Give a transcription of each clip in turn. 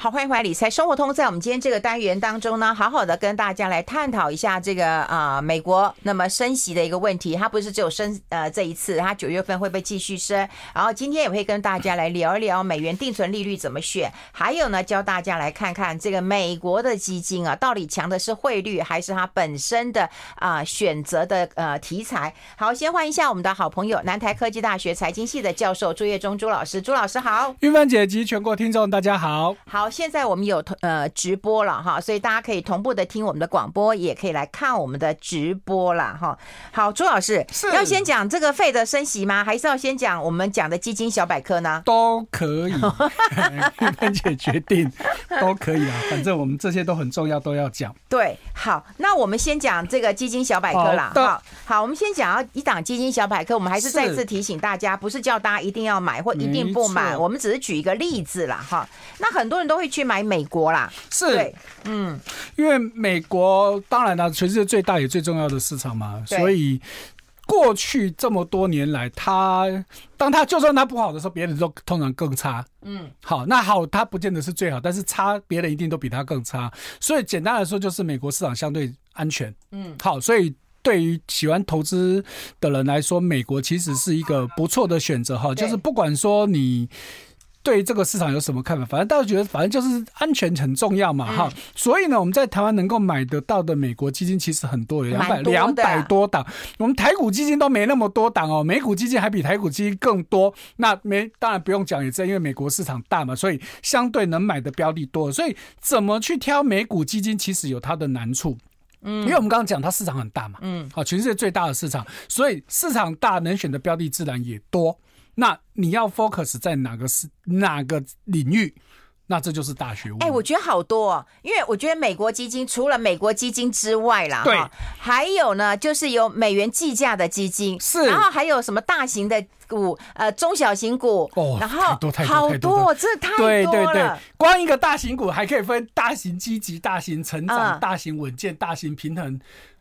好，欢迎回来，理财生活通。在我们今天这个单元当中呢，好好的跟大家来探讨一下这个啊、呃，美国那么升息的一个问题。它不是只有升呃这一次，它九月份会不会继续升？然后今天也会跟大家来聊一聊美元定存利率怎么选，还有呢，教大家来看看这个美国的基金啊，到底强的是汇率还是它本身的啊、呃、选择的呃题材？好，先欢迎一下我们的好朋友，南台科技大学财经系的教授朱月忠朱老师，朱老师好，玉芬姐及全国听众大家好，好。现在我们有呃直播了哈，所以大家可以同步的听我们的广播，也可以来看我们的直播了哈。好，朱老师是要先讲这个费的升息吗？还是要先讲我们讲的基金小百科呢？都可以，韵芬姐决定都可以啊，反正我们这些都很重要，都要讲。对，好，那我们先讲这个基金小百科啦。好，好，我们先讲一档基金小百科，我们还是再次提醒大家，不是叫大家一定要买或一定不买，我们只是举一个例子啦哈。那很多人都会去买美国啦，是，嗯，因为美国当然了，全世界最大也最重要的市场嘛，所以过去这么多年来，他当他就算他不好的时候，别人都通常更差，嗯，好，那好，他不见得是最好，但是差别人一定都比他更差，所以简单来说，就是美国市场相对安全，嗯，好，所以对于喜欢投资的人来说，美国其实是一个不错的选择哈，就是不管说你。对这个市场有什么看法？反正大家觉得，反正就是安全很重要嘛，哈、嗯。所以呢，我们在台湾能够买得到的美国基金其实很多，有两百两百多档。我们台股基金都没那么多档哦，美股基金还比台股基金更多。那没当然不用讲，也正因为美国市场大嘛，所以相对能买的标的多。所以怎么去挑美股基金，其实有它的难处。嗯，因为我们刚刚讲它市场很大嘛，嗯，好，全世界最大的市场，所以市场大，能选的标的自然也多。那你要 focus 在哪个是哪个领域？那这就是大学问。哎，我觉得好多哦，因为我觉得美国基金除了美国基金之外啦，对，还有呢，就是有美元计价的基金，是，然后还有什么大型的股，呃，中小型股，哦，然后好多太多太多，这太多了。对对对，光一个大型股还可以分大型积极、大型成长、大型稳健、大型平衡。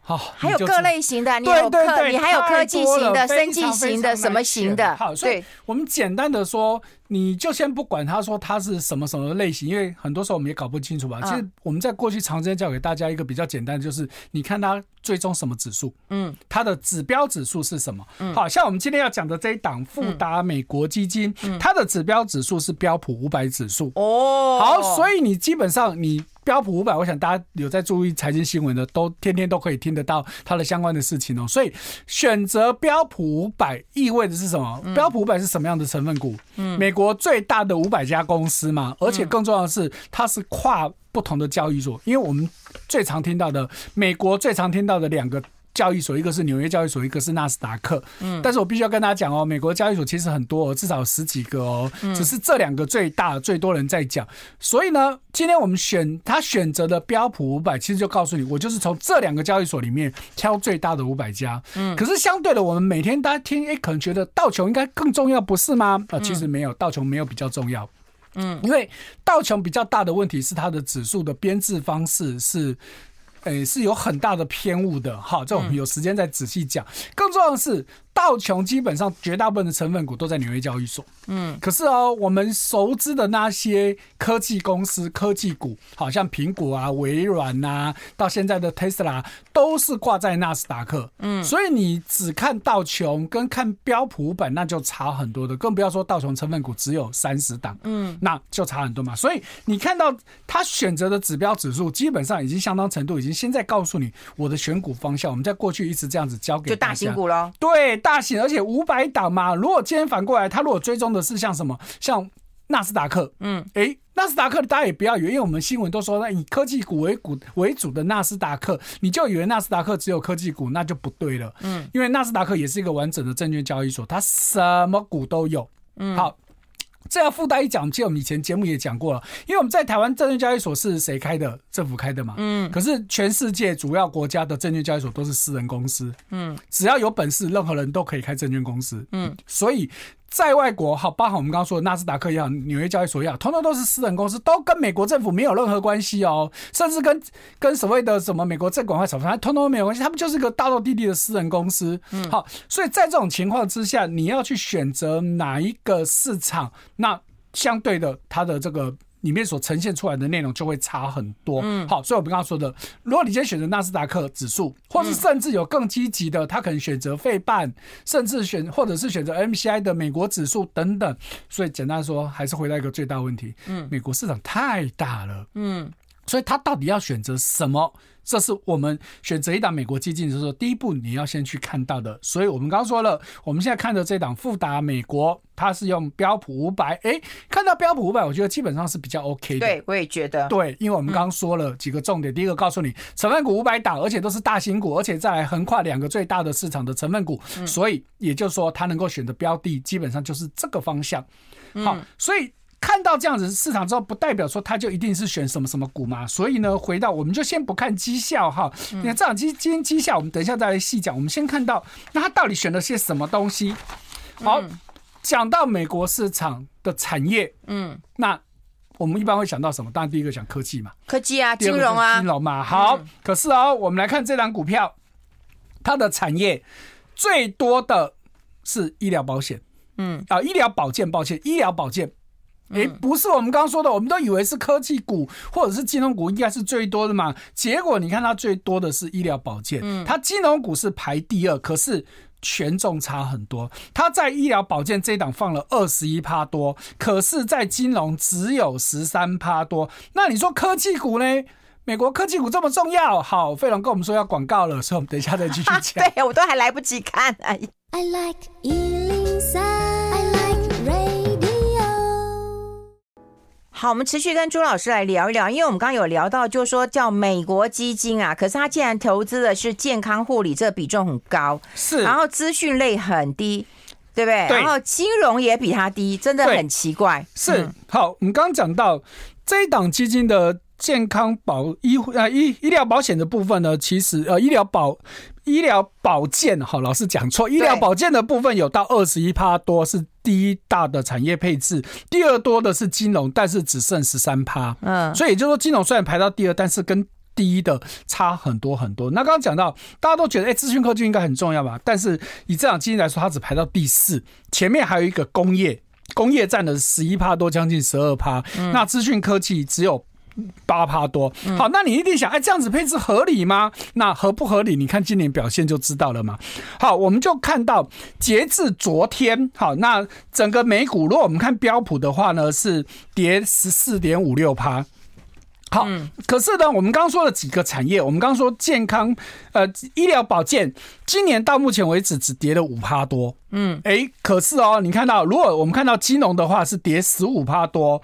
好，还有各类型的，你有科，你还有科技型的、生技型的、什么型的？好，所以我们简单的说，你就先不管他说它是什么什么类型，因为很多时候我们也搞不清楚吧。其实我们在过去长时间教给大家一个比较简单的，就是你看它最终什么指数，嗯，它的指标指数是什么？嗯，好像我们今天要讲的这一档富达美国基金，它的指标指数是标普五百指数。哦，好，所以你基本上你。标普五百，我想大家有在注意财经新闻的，都天天都可以听得到它的相关的事情哦。所以选择标普五百意味着是什么？标普五百是什么样的成分股？嗯，美国最大的五百家公司嘛，而且更重要的是，它是跨不同的交易所，因为我们最常听到的，美国最常听到的两个。交易所，一个是纽约交易所，一个是纳斯达克。嗯，但是我必须要跟大家讲哦，美国交易所其实很多，至少有十几个哦，只是这两个最大，最多人在讲。所以呢，今天我们选他选择的标普五百，其实就告诉你，我就是从这两个交易所里面挑最大的五百家。嗯，可是相对的，我们每天大家听，哎，可能觉得道琼应该更重要，不是吗？啊，其实没有，道琼没有比较重要。嗯，因为道琼比较大的问题是它的指数的编制方式是。诶，是有很大的偏误的，哈，这我们有时间再仔细讲。更重要的是。道琼基本上绝大部分的成分股都在纽约交易所，嗯，可是哦，我们熟知的那些科技公司、科技股，好像苹果啊、微软呐，到现在的 Tesla，都是挂在纳斯达克，嗯，所以你只看道琼跟看标普本，那就差很多的，更不要说道琼成分股只有三十档，嗯，那就差很多嘛。所以你看到他选择的指标指数，基本上已经相当程度，已经现在告诉你我的选股方向。我们在过去一直这样子教给就大型股咯，对。大型，而且五百档嘛。如果今天反过来，他如果追踪的是像什么，像纳斯达克，嗯，诶，纳斯达克大家也不要以为，因为我们新闻都说，那以科技股为股为主的纳斯达克，你就以为纳斯达克只有科技股，那就不对了，嗯，因为纳斯达克也是一个完整的证券交易所，它什么股都有，嗯，好。这要附带一讲，其实我们以前节目也讲过了，因为我们在台湾证券交易所是谁开的？政府开的嘛。嗯。可是全世界主要国家的证券交易所都是私人公司。嗯。只要有本事，任何人都可以开证券公司。嗯。所以在外国，好，包含我们刚刚说的纳斯达克也好，纽约交易所也好，通通都是私人公司，都跟美国政府没有任何关系哦，甚至跟跟所谓的什么美国证管会什么，通通都没有关系，他们就是个大陆地地的私人公司。嗯。好，所以在这种情况之下，你要去选择哪一个市场？那相对的，它的这个里面所呈现出来的内容就会差很多。嗯，好，所以我们刚刚说的，如果你今天选择纳斯达克指数，或是甚至有更积极的，他可能选择费半，甚至选或者是选择 MCI 的美国指数等等。所以简单说，还是回到一个最大问题，嗯，美国市场太大了，嗯，所以他到底要选择什么？这是我们选择一档美国基金的时候，第一步你要先去看到的。所以我们刚刚说了，我们现在看的这档富达美国，它是用标普五百。哎，看到标普五百，我觉得基本上是比较 OK 的。对，我也觉得。对，因为我们刚刚说了几个重点，第一个告诉你成分股五百档，而且都是大型股，而且再来横跨两个最大的市场的成分股，所以也就是说，它能够选的标的基本上就是这个方向。好，所以。看到这样子市场之后，不代表说他就一定是选什么什么股嘛。所以呢，回到我们就先不看绩效哈。你看这档基金绩效，我们等一下再来细讲。我们先看到那他到底选了些什么东西。好，讲到美国市场的产业，嗯，那我们一般会想到什么？当然第一个讲科技嘛，科技啊，金融啊，金融嘛。好，可是哦，我们来看这档股票，它的产业最多的是医疗保险，嗯啊，医疗保健，抱歉，医疗保健。哎，不是我们刚刚说的，我们都以为是科技股或者是金融股应该是最多的嘛。结果你看它最多的是医疗保健，它金融股是排第二，可是权重差很多。它在医疗保健这一档放了二十一趴多，可是在金融只有十三趴多。那你说科技股呢？美国科技股这么重要？好，费龙跟我们说要广告了，所以我们等一下再继续讲。对，我都还来不及看。哎。I like 好，我们持续跟朱老师来聊一聊，因为我们刚刚有聊到，就是说叫美国基金啊，可是他既然投资的是健康护理，这个比重很高，是，然后资讯类很低，对不对？对，然后金融也比它低，真的很奇怪。是，嗯、好，我们刚刚讲到这一档基金的健康保医呃医医疗保险的部分呢，其实呃医疗保。医疗保健，好，老师讲错。医疗保健的部分有到二十一趴多，是第一大的产业配置。第二多的是金融，但是只剩十三趴。嗯，所以也就是说，金融虽然排到第二，但是跟第一的差很多很多。那刚刚讲到，大家都觉得，哎，资讯科技应该很重要吧？但是以这场基金来说，它只排到第四，前面还有一个工业，工业占了十一趴多，将近十二趴。那资讯科技只有。八趴多，好，那你一定想，哎，这样子配置合理吗？那合不合理？你看今年表现就知道了嘛。好，我们就看到截至昨天，好，那整个美股，如果我们看标普的话呢，是跌十四点五六趴。好，可是呢，我们刚刚说了几个产业，我们刚刚说健康，呃，医疗保健，今年到目前为止只跌了五趴多。嗯，哎，可是哦，你看到，如果我们看到金融的话，是跌十五趴多。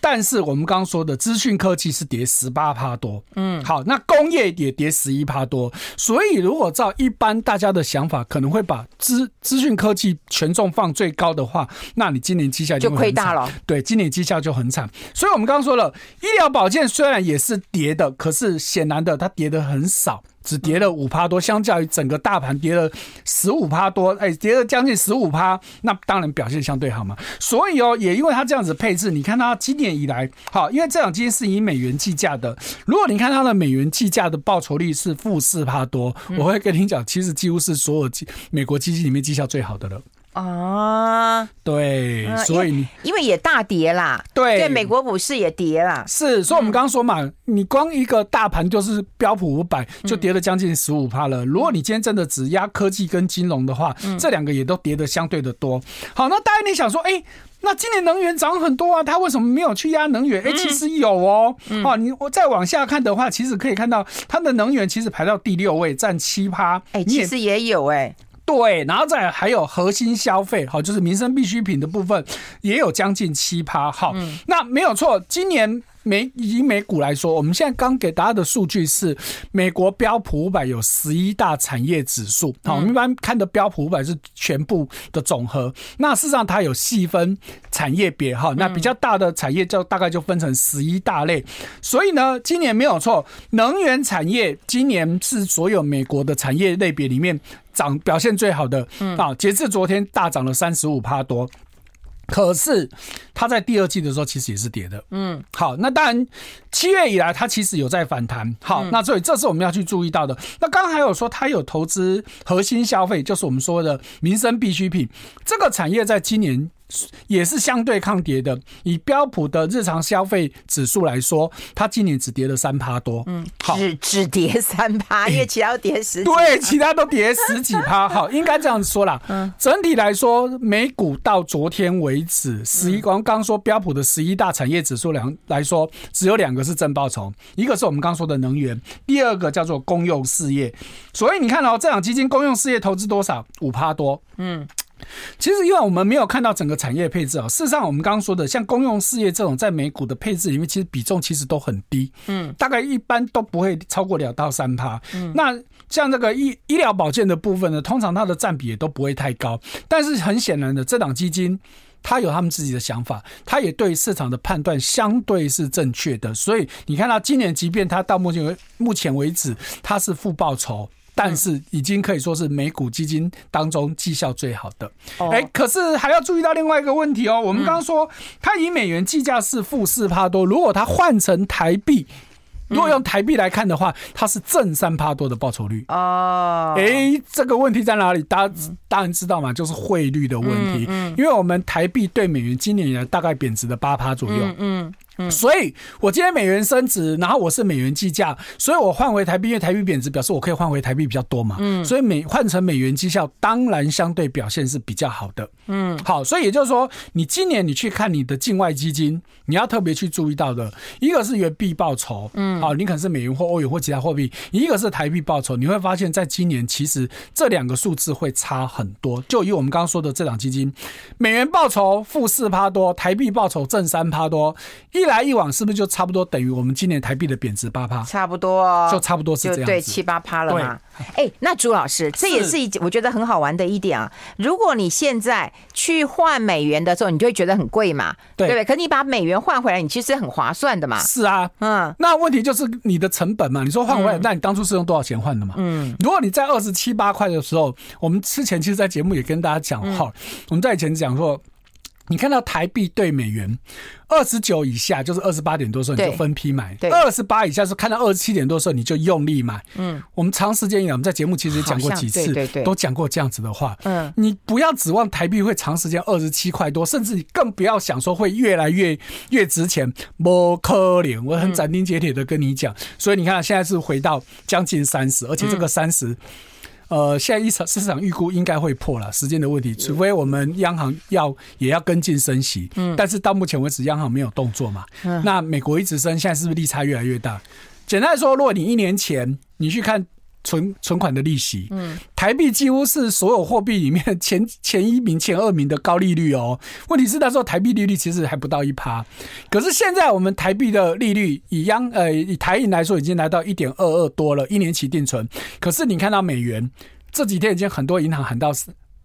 但是我们刚刚说的资讯科技是跌十八趴多，嗯，好，那工业也跌十一趴多，所以如果照一般大家的想法，可能会把资资讯科技权重放最高的话，那你今年绩效就亏大了。对，今年绩效就很惨。所以我们刚刚说了，医疗保健虽然也是跌的，可是显然的它跌的很少。只跌了五趴多，相较于整个大盘跌了十五趴多，哎，跌了将近十五趴，那当然表现相对好嘛。所以哦，也因为它这样子配置，你看它今年以来，好，因为这两基金是以美元计价的，如果你看它的美元计价的报酬率是负四趴多，我会跟你讲，其实几乎是所有基美国基金里面绩效最好的了。啊，对，所以你因为也大跌啦，对，对，美国股市也跌啦，是，所以我们刚刚说嘛，你光一个大盘就是标普五百就跌了将近十五趴了。如果你今天真的只压科技跟金融的话，这两个也都跌的相对的多。好，那大家你想说，哎，那今年能源涨很多啊，它为什么没有去压能源？哎，其实有哦，哦，你我再往下看的话，其实可以看到它的能源其实排到第六位，占七趴。哎，其实也有哎。对，然后再还有核心消费，好，就是民生必需品的部分，也有将近七趴，好，那没有错，今年。美以美股来说，我们现在刚给大家的数据是美国标普五百有十一大产业指数。好，我们一般看的标普五百是全部的总和。那事实上它有细分产业别哈，那比较大的产业就大概就分成十一大类。所以呢，今年没有错，能源产业今年是所有美国的产业类别里面涨表现最好的。啊，截至昨天大涨了三十五趴多。可是，它在第二季的时候其实也是跌的。嗯，好，那当然，七月以来它其实有在反弹。好，那所以这是我们要去注意到的。那刚刚还有说它有投资核心消费，就是我们说的民生必需品。这个产业在今年也是相对抗跌的。以标普的日常消费指数来说，它今年只跌了三趴多。嗯，好，只 只跌三趴，因为其他都跌十几。对，其他都跌十几趴。好，应该这样子说啦。嗯，整体来说，美股到昨天为止，十一刚刚说标普的十一大产业指数两来说，只有两个是正报酬，一个是我们刚说的能源，第二个叫做公用事业。所以你看哦，这两基金公用事业投资多少？五趴多。嗯。其实，因为我们没有看到整个产业配置啊，事实上，我们刚刚说的像公用事业这种，在美股的配置里面，其实比重其实都很低，嗯，大概一般都不会超过两到三趴。嗯，那像这个医医疗保健的部分呢，通常它的占比也都不会太高。但是很显然的，这档基金它有他们自己的想法，它也对市场的判断相对是正确的。所以你看到今年，即便它到目前为目前为止，它是负报酬。但是已经可以说是美股基金当中绩效最好的。哎，可是还要注意到另外一个问题哦。我们刚刚说，它以美元计价是负四趴多，如果它换成台币，如果用台币来看的话，它是正三趴多的报酬率。啊，哎，这个问题在哪里？大家当然知道嘛，就是汇率的问题。嗯，因为我们台币对美元今年以来大概贬值的八趴左右。嗯。所以，我今天美元升值，然后我是美元计价，所以我换回台币，因为台币贬值，表示我可以换回台币比较多嘛。嗯，所以美换成美元绩效，当然相对表现是比较好的。嗯，好，所以也就是说，你今年你去看你的境外基金，你要特别去注意到的，一个是元币报酬，嗯，好，你可能是美元或欧元或其他货币，一个是台币报酬，你会发现在今年其实这两个数字会差很多。就以我们刚刚说的这档基金，美元报酬负四趴多，台币报酬正三趴多，一。来一往是不是就差不多等于我们今年台币的贬值八趴？差不多，就差不多是这样，对，七八趴了嘛。哎、欸，那朱老师，这也是一我觉得很好玩的一点啊。如果你现在去换美元的时候，你就会觉得很贵嘛，对不对？可你把美元换回来，你其实很划算的嘛。是啊，嗯，那问题就是你的成本嘛。你说换回来，那你当初是用多少钱换的嘛？嗯，如果你在二十七八块的时候，我们之前其实，在节目也跟大家讲哈，我们在以前讲说。你看到台币兑美元二十九以下，就是二十八点多的时候，你就分批买；二十八以下是看到二十七点多的时候，你就用力买。嗯，我们长时间以来，我们在节目其实也讲过几次，对对对，都讲过这样子的话。嗯，你不要指望台币会长时间二十七块多，甚至你更不要想说会越来越越值钱。不可能，我很斩钉截铁的跟你讲。所以你看，现在是回到将近三十，而且这个三十。呃，现在市场市场预估应该会破了，时间的问题，除非我们央行要也要跟进升息，嗯，但是到目前为止央行没有动作嘛，嗯，那美国一直升，现在是不是利差越来越大？简单来说，如果你一年前你去看。存存款的利息，嗯，台币几乎是所有货币里面 前前一名、前二名的高利率哦。问题是那时候台币利率其实还不到一趴，可是现在我们台币的利率以央呃以台银来说已经来到一点二二多了，一年期定存。可是你看到美元这几天已经很多银行喊到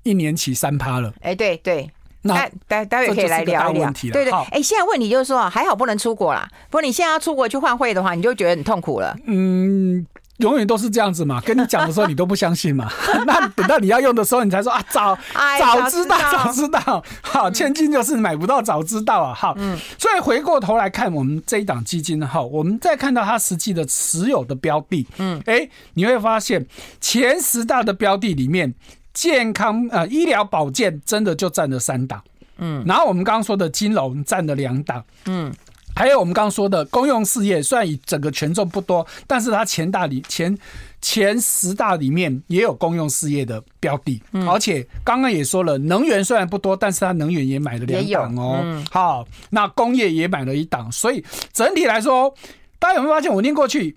一年期三趴了。哎，对对，那待待会可以来聊一聊。对对，哎，现在问题就是说还好不能出国啦，不过你现在要出国去换汇的话，你就觉得很痛苦了。嗯。永远都是这样子嘛，跟你讲的时候你都不相信嘛，那等到你要用的时候你才说啊，早早知道早知道，好，千金就是买不到早知道啊，好，嗯，所以回过头来看我们这一档基金哈，我们再看到它实际的持有的标的，嗯，哎，你会发现前十大的标的里面，健康呃医疗保健真的就占了三档，嗯，然后我们刚刚说的金融占了两档，嗯。还有我们刚刚说的公用事业，虽然以整个权重不多，但是它前大里前前十大里面也有公用事业的标的，嗯、而且刚刚也说了，能源虽然不多，但是它能源也买了两档哦。嗯、好，那工业也买了一档，所以整体来说，大家有没有发现我念过去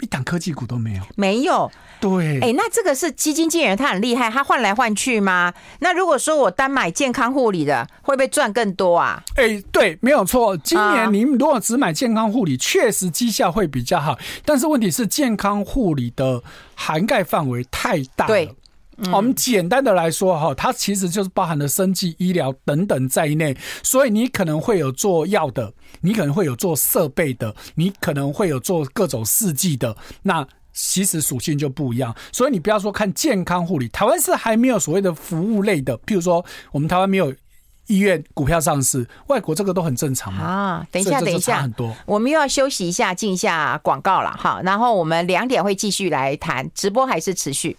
一档科技股都没有？没有。对，哎、欸，那这个是基金经理人，他很厉害，他换来换去吗？那如果说我单买健康护理的，会不会赚更多啊？哎、欸，对，没有错。今年您如果只买健康护理，确实绩效会比较好。但是问题是，健康护理的涵盖范围太大了。我们简单的来说哈，它其实就是包含了生技、医疗等等在内。所以你可能会有做药的，你可能会有做设备的，你可能会有做各种试剂的。那其实属性就不一样，所以你不要说看健康护理，台湾是还没有所谓的服务类的，譬如说我们台湾没有医院股票上市，外国这个都很正常嘛。啊，等一下，等一下，很多，我们又要休息一下，进一下广告了，好，然后我们两点会继续来谈，直播还是持续。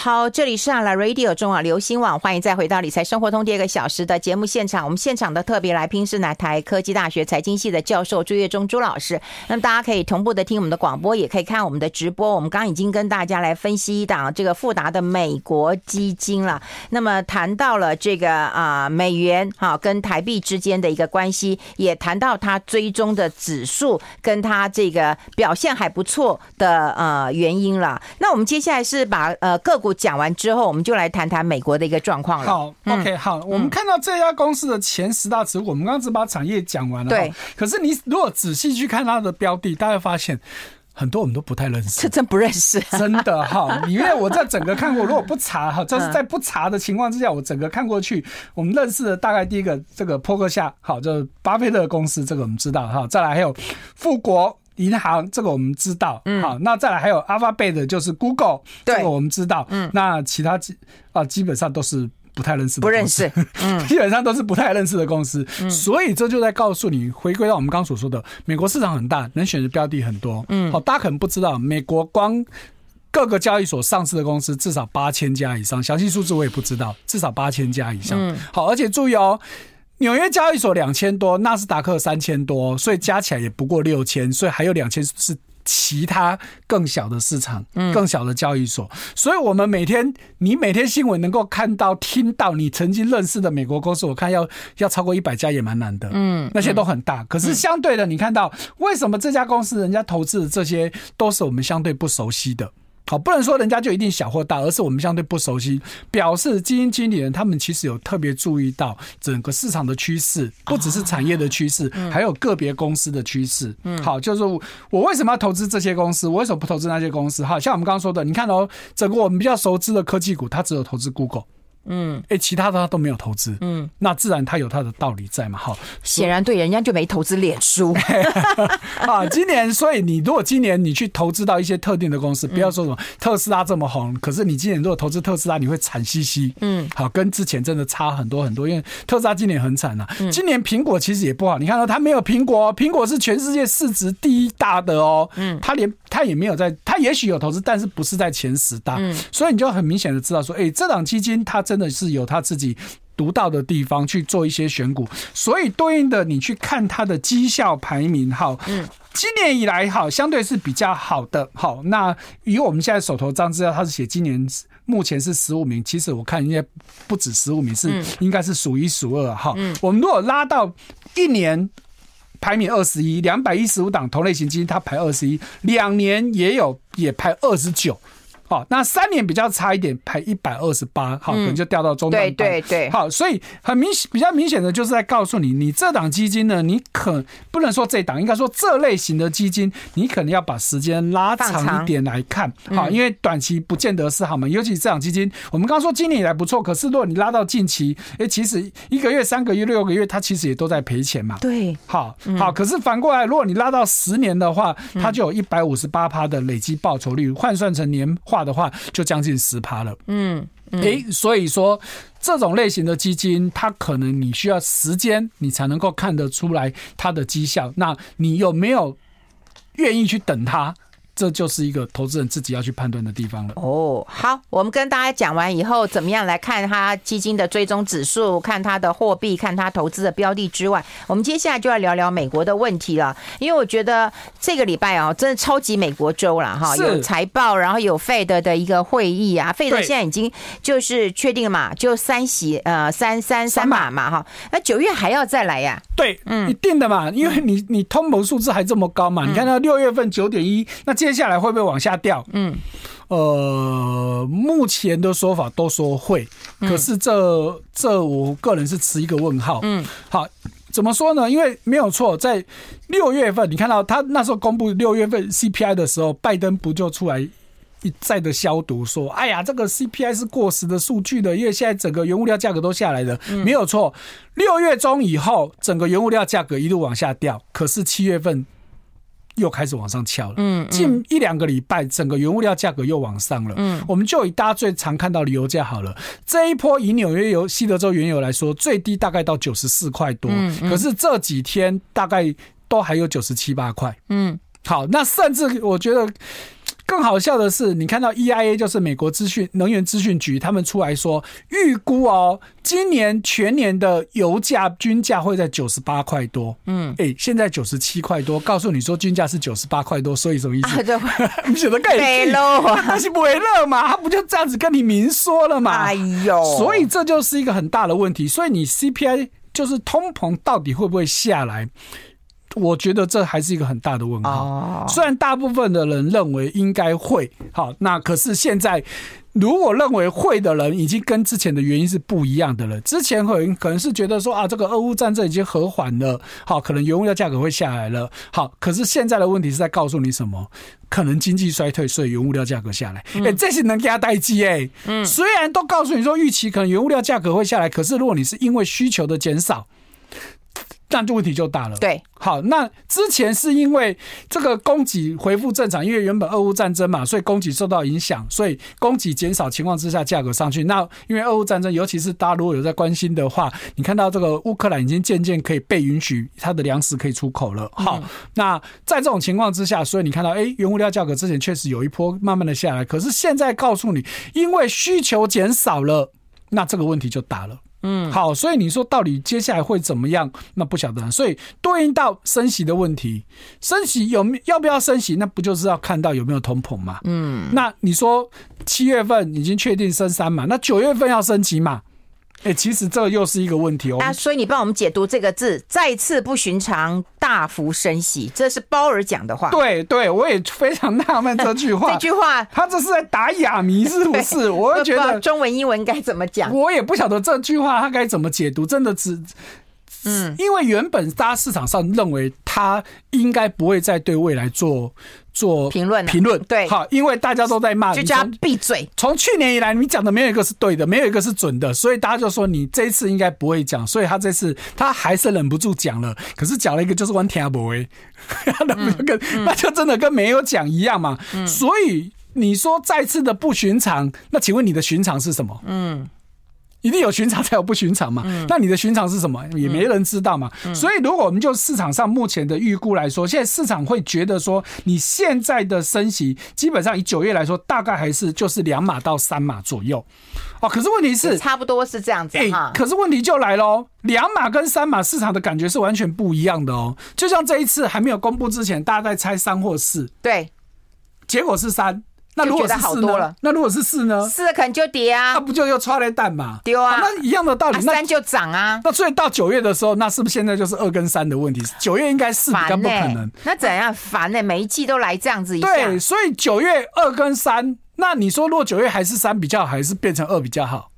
好，这里是啊 Radio 中啊流行网，欢迎再回到理财生活通第二个小时的节目现场。我们现场的特别来宾是南台科技大学财经系的教授朱月忠朱老师。那么大家可以同步的听我们的广播，也可以看我们的直播。我们刚刚已经跟大家来分析一档这个富达的美国基金了。那么谈到了这个啊美元哈跟台币之间的一个关系，也谈到它追踪的指数跟它这个表现还不错的呃原因了。那我们接下来是把呃个股。讲完之后，我们就来谈谈美国的一个状况了。好，OK，好，我们看到这家公司的前十大持股，我们刚刚只把产业讲完了。对，可是你如果仔细去看它的标的，大家会发现很多我们都不太认识，这真不认识，真的哈。因为我在整个看过，如果不查哈，就是在不查的情况之下，我整个看过去，我们认识的大概第一个这个波克夏，好，就是巴菲特的公司，这个我们知道哈。再来还有富国。银行这个我们知道，嗯，好，那再来还有 Alphabet 就是 Google，这个我们知道，嗯，那其他基啊基本上都是不太认识的，不认识，嗯，基本上都是不太认识的公司，嗯，所以这就在告诉你，回归到我们刚刚所说的，美国市场很大，能选的标的很多，嗯，好，大家可能不知道，美国光各个交易所上市的公司至少八千家以上，详细数字我也不知道，至少八千家以上，嗯，好，而且注意哦。纽约交易所两千多，纳斯达克三千多，所以加起来也不过六千，所以还有两千是其他更小的市场，更小的交易所。所以，我们每天你每天新闻能够看到、听到你曾经认识的美国公司，我看要要超过一百家也蛮难的。嗯，那些都很大，可是相对的，你看到为什么这家公司人家投资的这些都是我们相对不熟悉的？好，不能说人家就一定小或大，而是我们相对不熟悉，表示基金经理人他们其实有特别注意到整个市场的趋势，不只是产业的趋势，还有个别公司的趋势。嗯，好，就是我为什么要投资这些公司，我为什么不投资那些公司？好，像我们刚刚说的，你看哦，整个我们比较熟知的科技股，它只有投资 Google。嗯，哎，其他的他都没有投资，嗯，那自然他有他的道理在嘛，好，显然对，人家就没投资脸书。啊。今年，所以你如果今年你去投资到一些特定的公司，不要说什么特斯拉这么红，可是你今年如果投资特斯拉，你会惨兮兮，嗯，好，跟之前真的差很多很多，因为特斯拉今年很惨啊。今年苹果其实也不好，你看到它没有苹果，苹果是全世界市值第一大的哦，嗯，它连它也没有在，它也许有投资，但是不是在前十大，所以你就很明显的知道说，哎，这档基金它真。真的是有他自己独到的地方去做一些选股，所以对应的你去看它的绩效排名，哈，嗯，今年以来好，相对是比较好的，好，那以我们现在手头张资料，他是写今年目前是十五名，其实我看应该不止十五名，是应该是数一数二，哈，我们如果拉到一年排名二十一，两百一十五档同类型基金，它排二十一，两年也有也排二十九。好，那三年比较差一点，排一百二十八，好，可能就掉到中段班。对对对。好，所以很明显，比较明显的就是在告诉你，你这档基金呢，你可不能说这档，应该说这类型的基金，你可能要把时间拉长一点来看。好，因为短期不见得是好嘛。尤其这档基金，我们刚刚说今年以来不错，可是如果你拉到近期，哎，其实一个月、三个月、六个月，它其实也都在赔钱嘛。对。好，好，可是反过来，如果你拉到十年的话，它就有一百五十八趴的累积报酬率，换算成年化的话，就将近十趴了。嗯，诶、欸，所以说这种类型的基金，它可能你需要时间，你才能够看得出来它的绩效。那你有没有愿意去等它？这就是一个投资人自己要去判断的地方了。哦，好，我们跟大家讲完以后，怎么样来看它基金的追踪指数，看它的货币，看它投资的标的之外，我们接下来就要聊聊美国的问题了。因为我觉得这个礼拜啊，真的超级美国周了哈，有财报，然后有费德的一个会议啊费德现在已经就是确定了嘛，就三席呃三三三码嘛哈，那九月还要再来呀？对，嗯，一定的嘛，因为你你通膨数字还这么高嘛，你看到六月份九点一，那接下来会不会往下掉？嗯，呃，目前的说法都说会，可是这这我个人是持一个问号。嗯，好，怎么说呢？因为没有错，在六月份你看到他那时候公布六月份 CPI 的时候，拜登不就出来一再的消毒说：“哎呀，这个 CPI 是过时的数据的，因为现在整个原物料价格都下来了。”没有错，六月中以后，整个原物料价格一路往下掉，可是七月份。又开始往上翘了，嗯，近一两个礼拜，整个原物料价格又往上了，嗯，我们就以大家最常看到的油价好了，这一波以纽约油、西德州原油来说，最低大概到九十四块多，嗯，可是这几天大概都还有九十七八块，嗯，好，那甚至我觉得更好笑的是，你看到 EIA 就是美国资讯能源资讯局，他们出来说预估哦，今年全年的油价均价会在九十八块多。嗯，哎，现在九十七块多，告诉你说均价是九十八块多，所以什么意思？你 晓得盖北楼啊？他是不会乐嘛？他不就这样子跟你明说了嘛？哎呦，所以这就是一个很大的问题。所以你 CPI 就是通膨到底会不会下来？我觉得这还是一个很大的问号。虽然大部分的人认为应该会好，那可是现在如果认为会的人，已经跟之前的原因是不一样的了。之前可能可能是觉得说啊，这个俄乌战争已经和缓了，好，可能原物料价格会下来了。好，可是现在的问题是在告诉你什么？可能经济衰退，所以原物料价格下来。哎，这是能给他待机哎。嗯，虽然都告诉你说预期可能原物料价格会下来，可是如果你是因为需求的减少。那就问题就大了。对，好，那之前是因为这个供给恢复正常，因为原本俄乌战争嘛，所以供给受到影响，所以供给减少情况之下，价格上去。那因为俄乌战争，尤其是大家如果有在关心的话，你看到这个乌克兰已经渐渐可以被允许它的粮食可以出口了。好，那在这种情况之下，所以你看到，哎，原物料价格之前确实有一波慢慢的下来，可是现在告诉你，因为需求减少了，那这个问题就大了。嗯，好，所以你说到底接下来会怎么样？那不晓得。所以对应到升息的问题，升息有要不要升息？那不就是要看到有没有通膨嘛？嗯，那你说七月份已经确定升三嘛？那九月份要升级嘛？哎、欸，其实这又是一个问题哦。那所以你帮我们解读这个字，再次不寻常，大幅升息，这是鲍尔讲的话。对对，我也非常纳闷这句话。这句话，他这是在打哑谜是不是？我会觉得 中文、英文该怎么讲？我也不晓得这句话他该怎么解读，真的只。嗯，因为原本大家市场上认为他应该不会再对未来做做评论评论，对，好，因为大家都在骂，就叫他闭嘴。从去年以来，你讲的没有一个是对的，没有一个是准的，所以大家就说你这一次应该不会讲，所以他这次他还是忍不住讲了，可是讲了一个就是完全不会，跟那就真的跟没有讲一样嘛。所以你说再次的不寻常，那请问你的寻常是什么？嗯。一定有寻常才有不寻常嘛？嗯、那你的寻常是什么？也没人知道嘛。所以，如果我们就市场上目前的预估来说，现在市场会觉得说，你现在的升息基本上以九月来说，大概还是就是两码到三码左右。哦，可是问题是差不多是这样子哈、欸。可是问题就来喽，两码跟三码市场的感觉是完全不一样的哦。就像这一次还没有公布之前，大家在猜三或四，对，结果是三。那如果是四呢？那如果是四呢？四可能就跌啊，那不就又剉咧等嘛？丢啊，那一样的道理。那三就涨啊。那所以到九月的时候，那是不是现在就是二跟三的问题？九月应该四，比较不可能。那怎样烦呢？每一季都来这样子一下。对，所以九月二跟三，那你说如果九月还是三比较好，还是变成二比较好？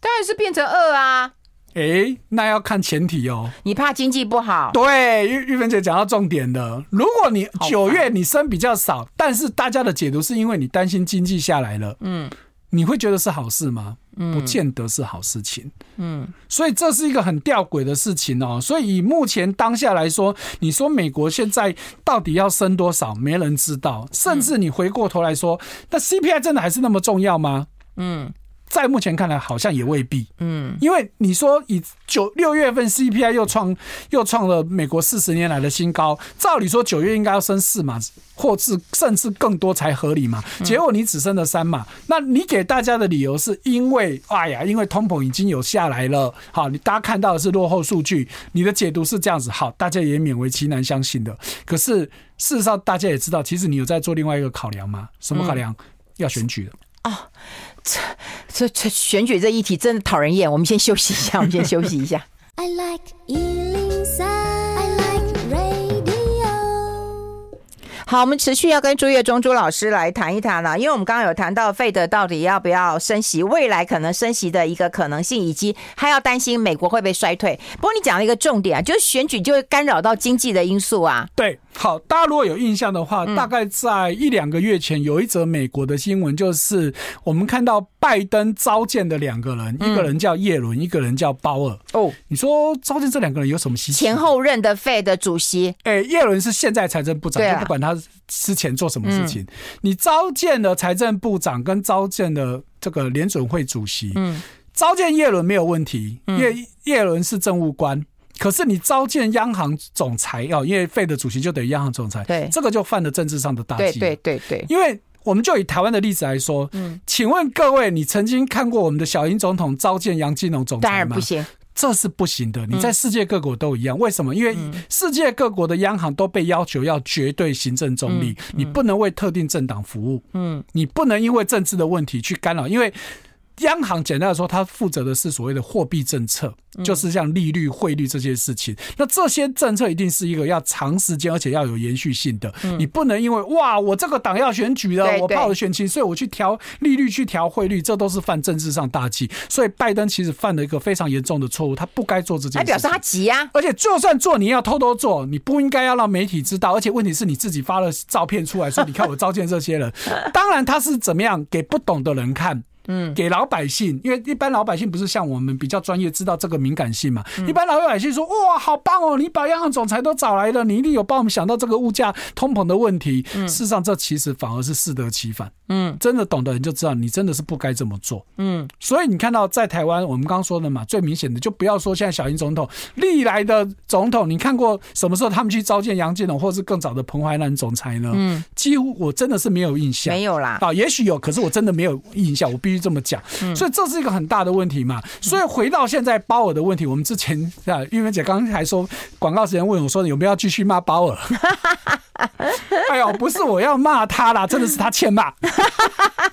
当然是变成二啊。哎、欸，那要看前提哦。你怕经济不好？对，玉玉芬姐讲到重点了。如果你九月你升比较少，但是大家的解读是因为你担心经济下来了，嗯，你会觉得是好事吗？嗯，不见得是好事情。嗯，所以这是一个很吊诡的事情哦。所以以目前当下来说，你说美国现在到底要升多少，没人知道。甚至你回过头来说，那 CPI 真的还是那么重要吗？嗯。在目前看来，好像也未必。嗯，因为你说以九六月份 CPI 又创又创了美国四十年来的新高，照理说九月应该要升四码，或至甚至更多才合理嘛。结果你只升了三码，那你给大家的理由是因为，哎呀，因为通膨已经有下来了。好，你大家看到的是落后数据，你的解读是这样子。好，大家也勉为其难相信的。可是事实上，大家也知道，其实你有在做另外一个考量吗？什么考量？要选举了啊。这这这选举这议题真的讨人厌，我们先休息一下，我们先休息一下。好，我们持续要跟朱月忠朱老师来谈一谈了，因为我们刚刚有谈到费德到底要不要升息，未来可能升息的一个可能性，以及还要担心美国会被衰退。不过你讲了一个重点啊，就是选举就会干扰到经济的因素啊。对，好，大家如果有印象的话，大概在一两个月前有一则美国的新闻，就是我们看到拜登召见的两个人，一个人叫叶伦，一个人叫鲍尔。哦，你说召见这两个人有什么稀奇？前后任的费德主席，哎，叶伦是现在财政部长，就不管他。之前做什么事情？嗯、你召见了财政部长，跟召见了这个联准会主席。嗯，召见叶伦没有问题，因为叶伦是政务官。可是你召见央行总裁哦，因为费的主席就等于央行总裁，对，这个就犯了政治上的大忌。对对对对，因为我们就以台湾的例子来说，嗯，请问各位，你曾经看过我们的小英总统召见杨金龙总裁吗？当然不行。这是不行的，你在世界各国都一样。为什么？因为世界各国的央行都被要求要绝对行政中立，你不能为特定政党服务，嗯，你不能因为政治的问题去干扰，因为。央行简单的说，它负责的是所谓的货币政策，就是像利率、汇率这些事情。那这些政策一定是一个要长时间，而且要有延续性的。你不能因为哇，我这个党要选举了，我怕我选情，所以我去调利率、去调汇率，这都是犯政治上大忌。所以拜登其实犯了一个非常严重的错误，他不该做这件事。还表示他急啊！而且就算做，你要偷偷做，你不应该要让媒体知道。而且问题是你自己发了照片出来说，你看我召见这些人。当然他是怎么样给不懂的人看。嗯，给老百姓，因为一般老百姓不是像我们比较专业，知道这个敏感性嘛。一般老百姓说：“哇，好棒哦，你把央行总裁都找来了，你一定有帮我们想到这个物价通膨的问题。”事实上，这其实反而是适得其反。嗯，真的懂的人就知道，你真的是不该这么做。嗯，所以你看到在台湾，我们刚刚说的嘛，最明显的就不要说现在小英总统，历来的总统，你看过什么时候他们去召见杨建龙，或是更早的彭淮南总裁呢？嗯，几乎我真的是没有印象。没有啦。啊，也许有，可是我真的没有印象。我必须这么讲。嗯，所以这是一个很大的问题嘛。所以回到现在鲍尔的问题，我们之前啊，玉芬姐刚刚还说广告时间问我说，有没有要继续骂鲍尔？哎呦，不是我要骂他啦，真的是他欠骂。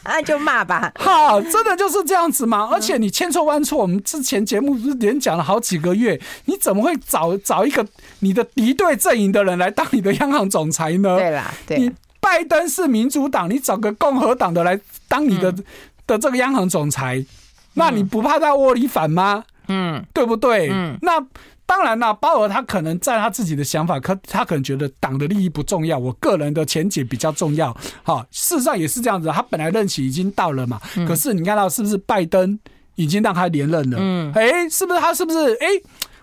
那 就骂吧。好，真的就是这样子嘛。而且你千错万错，我们之前节目不是连讲了好几个月，你怎么会找找一个你的敌对阵营的人来当你的央行总裁呢？对啦，对。你拜登是民主党，你找个共和党的来当你的、嗯、的这个央行总裁，那你不怕他窝里反吗？嗯，对不对？嗯，那。当然啦，鲍尔他可能在他自己的想法，可他可能觉得党的利益不重要，我个人的前景比较重要。好，事实上也是这样子，他本来任期已经到了嘛。可是你看到是不是拜登已经让他连任了？嗯，哎，是不是他是不是哎？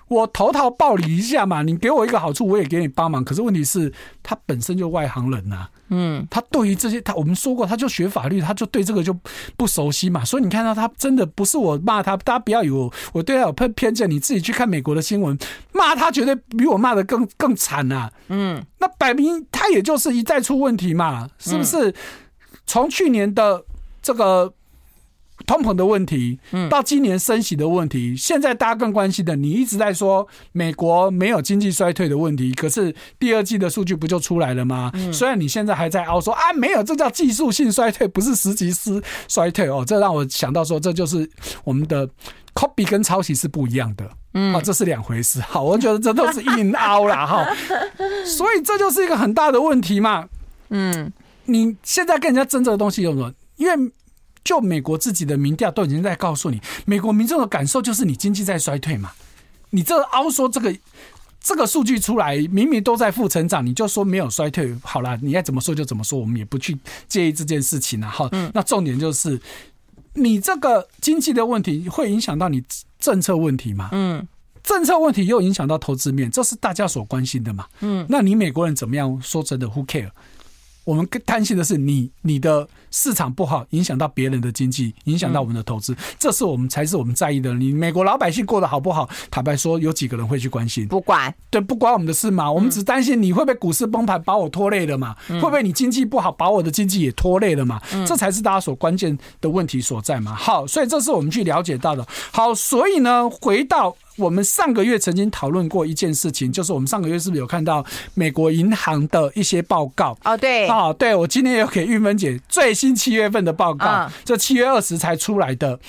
我投桃报李一下嘛，你给我一个好处，我也给你帮忙。可是问题是，他本身就外行人呐、啊，嗯，他对于这些，他我们说过，他就学法律，他就对这个就不熟悉嘛。所以你看到他真的不是我骂他，大家不要以为我，对他有偏偏见，你自己去看美国的新闻，骂他绝对比我骂的更更惨、啊，嗯，那摆明他也就是一再出问题嘛，是不是？从去年的这个。通膨的问题，到今年升息的问题，现在大家更关心的，你一直在说美国没有经济衰退的问题，可是第二季的数据不就出来了吗？虽然你现在还在凹说啊，没有，这叫技术性衰退，不是实际失衰退哦，这让我想到说，这就是我们的 copy 跟抄袭是不一样的，嗯，啊，这是两回事。好，我觉得这都是硬凹啦。哈，所以这就是一个很大的问题嘛。嗯，你现在跟人家争这个东西有什么？因为就美国自己的民调都已经在告诉你，美国民众的感受就是你经济在衰退嘛。你这凹说这个这个数据出来，明明都在负成长，你就说没有衰退，好了，你爱怎么说就怎么说，我们也不去介意这件事情了哈。那重点就是你这个经济的问题会影响到你政策问题嘛？嗯，政策问题又影响到投资面，这是大家所关心的嘛？嗯，那你美国人怎么样？说真的，Who care？我们更担心的是你你的市场不好，影响到别人的经济，影响到我们的投资，这是我们才是我们在意的。你美国老百姓过得好不好？坦白说，有几个人会去关心？不管，对，不关我们的事嘛。我们只担心你会不会股市崩盘，把我拖累了嘛？会不会你经济不好，把我的经济也拖累了嘛？这才是大家所关键的问题所在嘛。好，所以这是我们去了解到的。好，所以呢，回到。我们上个月曾经讨论过一件事情，就是我们上个月是不是有看到美国银行的一些报告？哦，对，哦，对，我今天有给玉芬姐最新七月份的报告，这七月二十才出来的。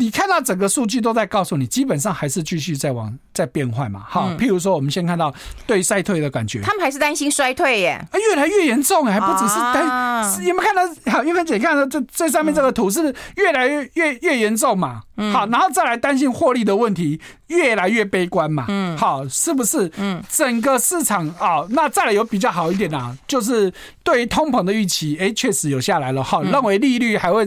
你看到整个数据都在告诉你，基本上还是继续在往在变坏嘛。哈，譬如说，我们先看到对衰退的感觉，他们还是担心衰退耶，越来越严重，还不只是担。有没有看到？好，玉芬姐看到这最上面这个图，是越来越越越严重嘛？好，然后再来担心获利的问题，越来越悲观嘛。嗯，好，是不是？嗯，整个市场啊，那再来有比较好一点啊，就是对于通膨的预期，哎，确实有下来了。哈，认为利率还会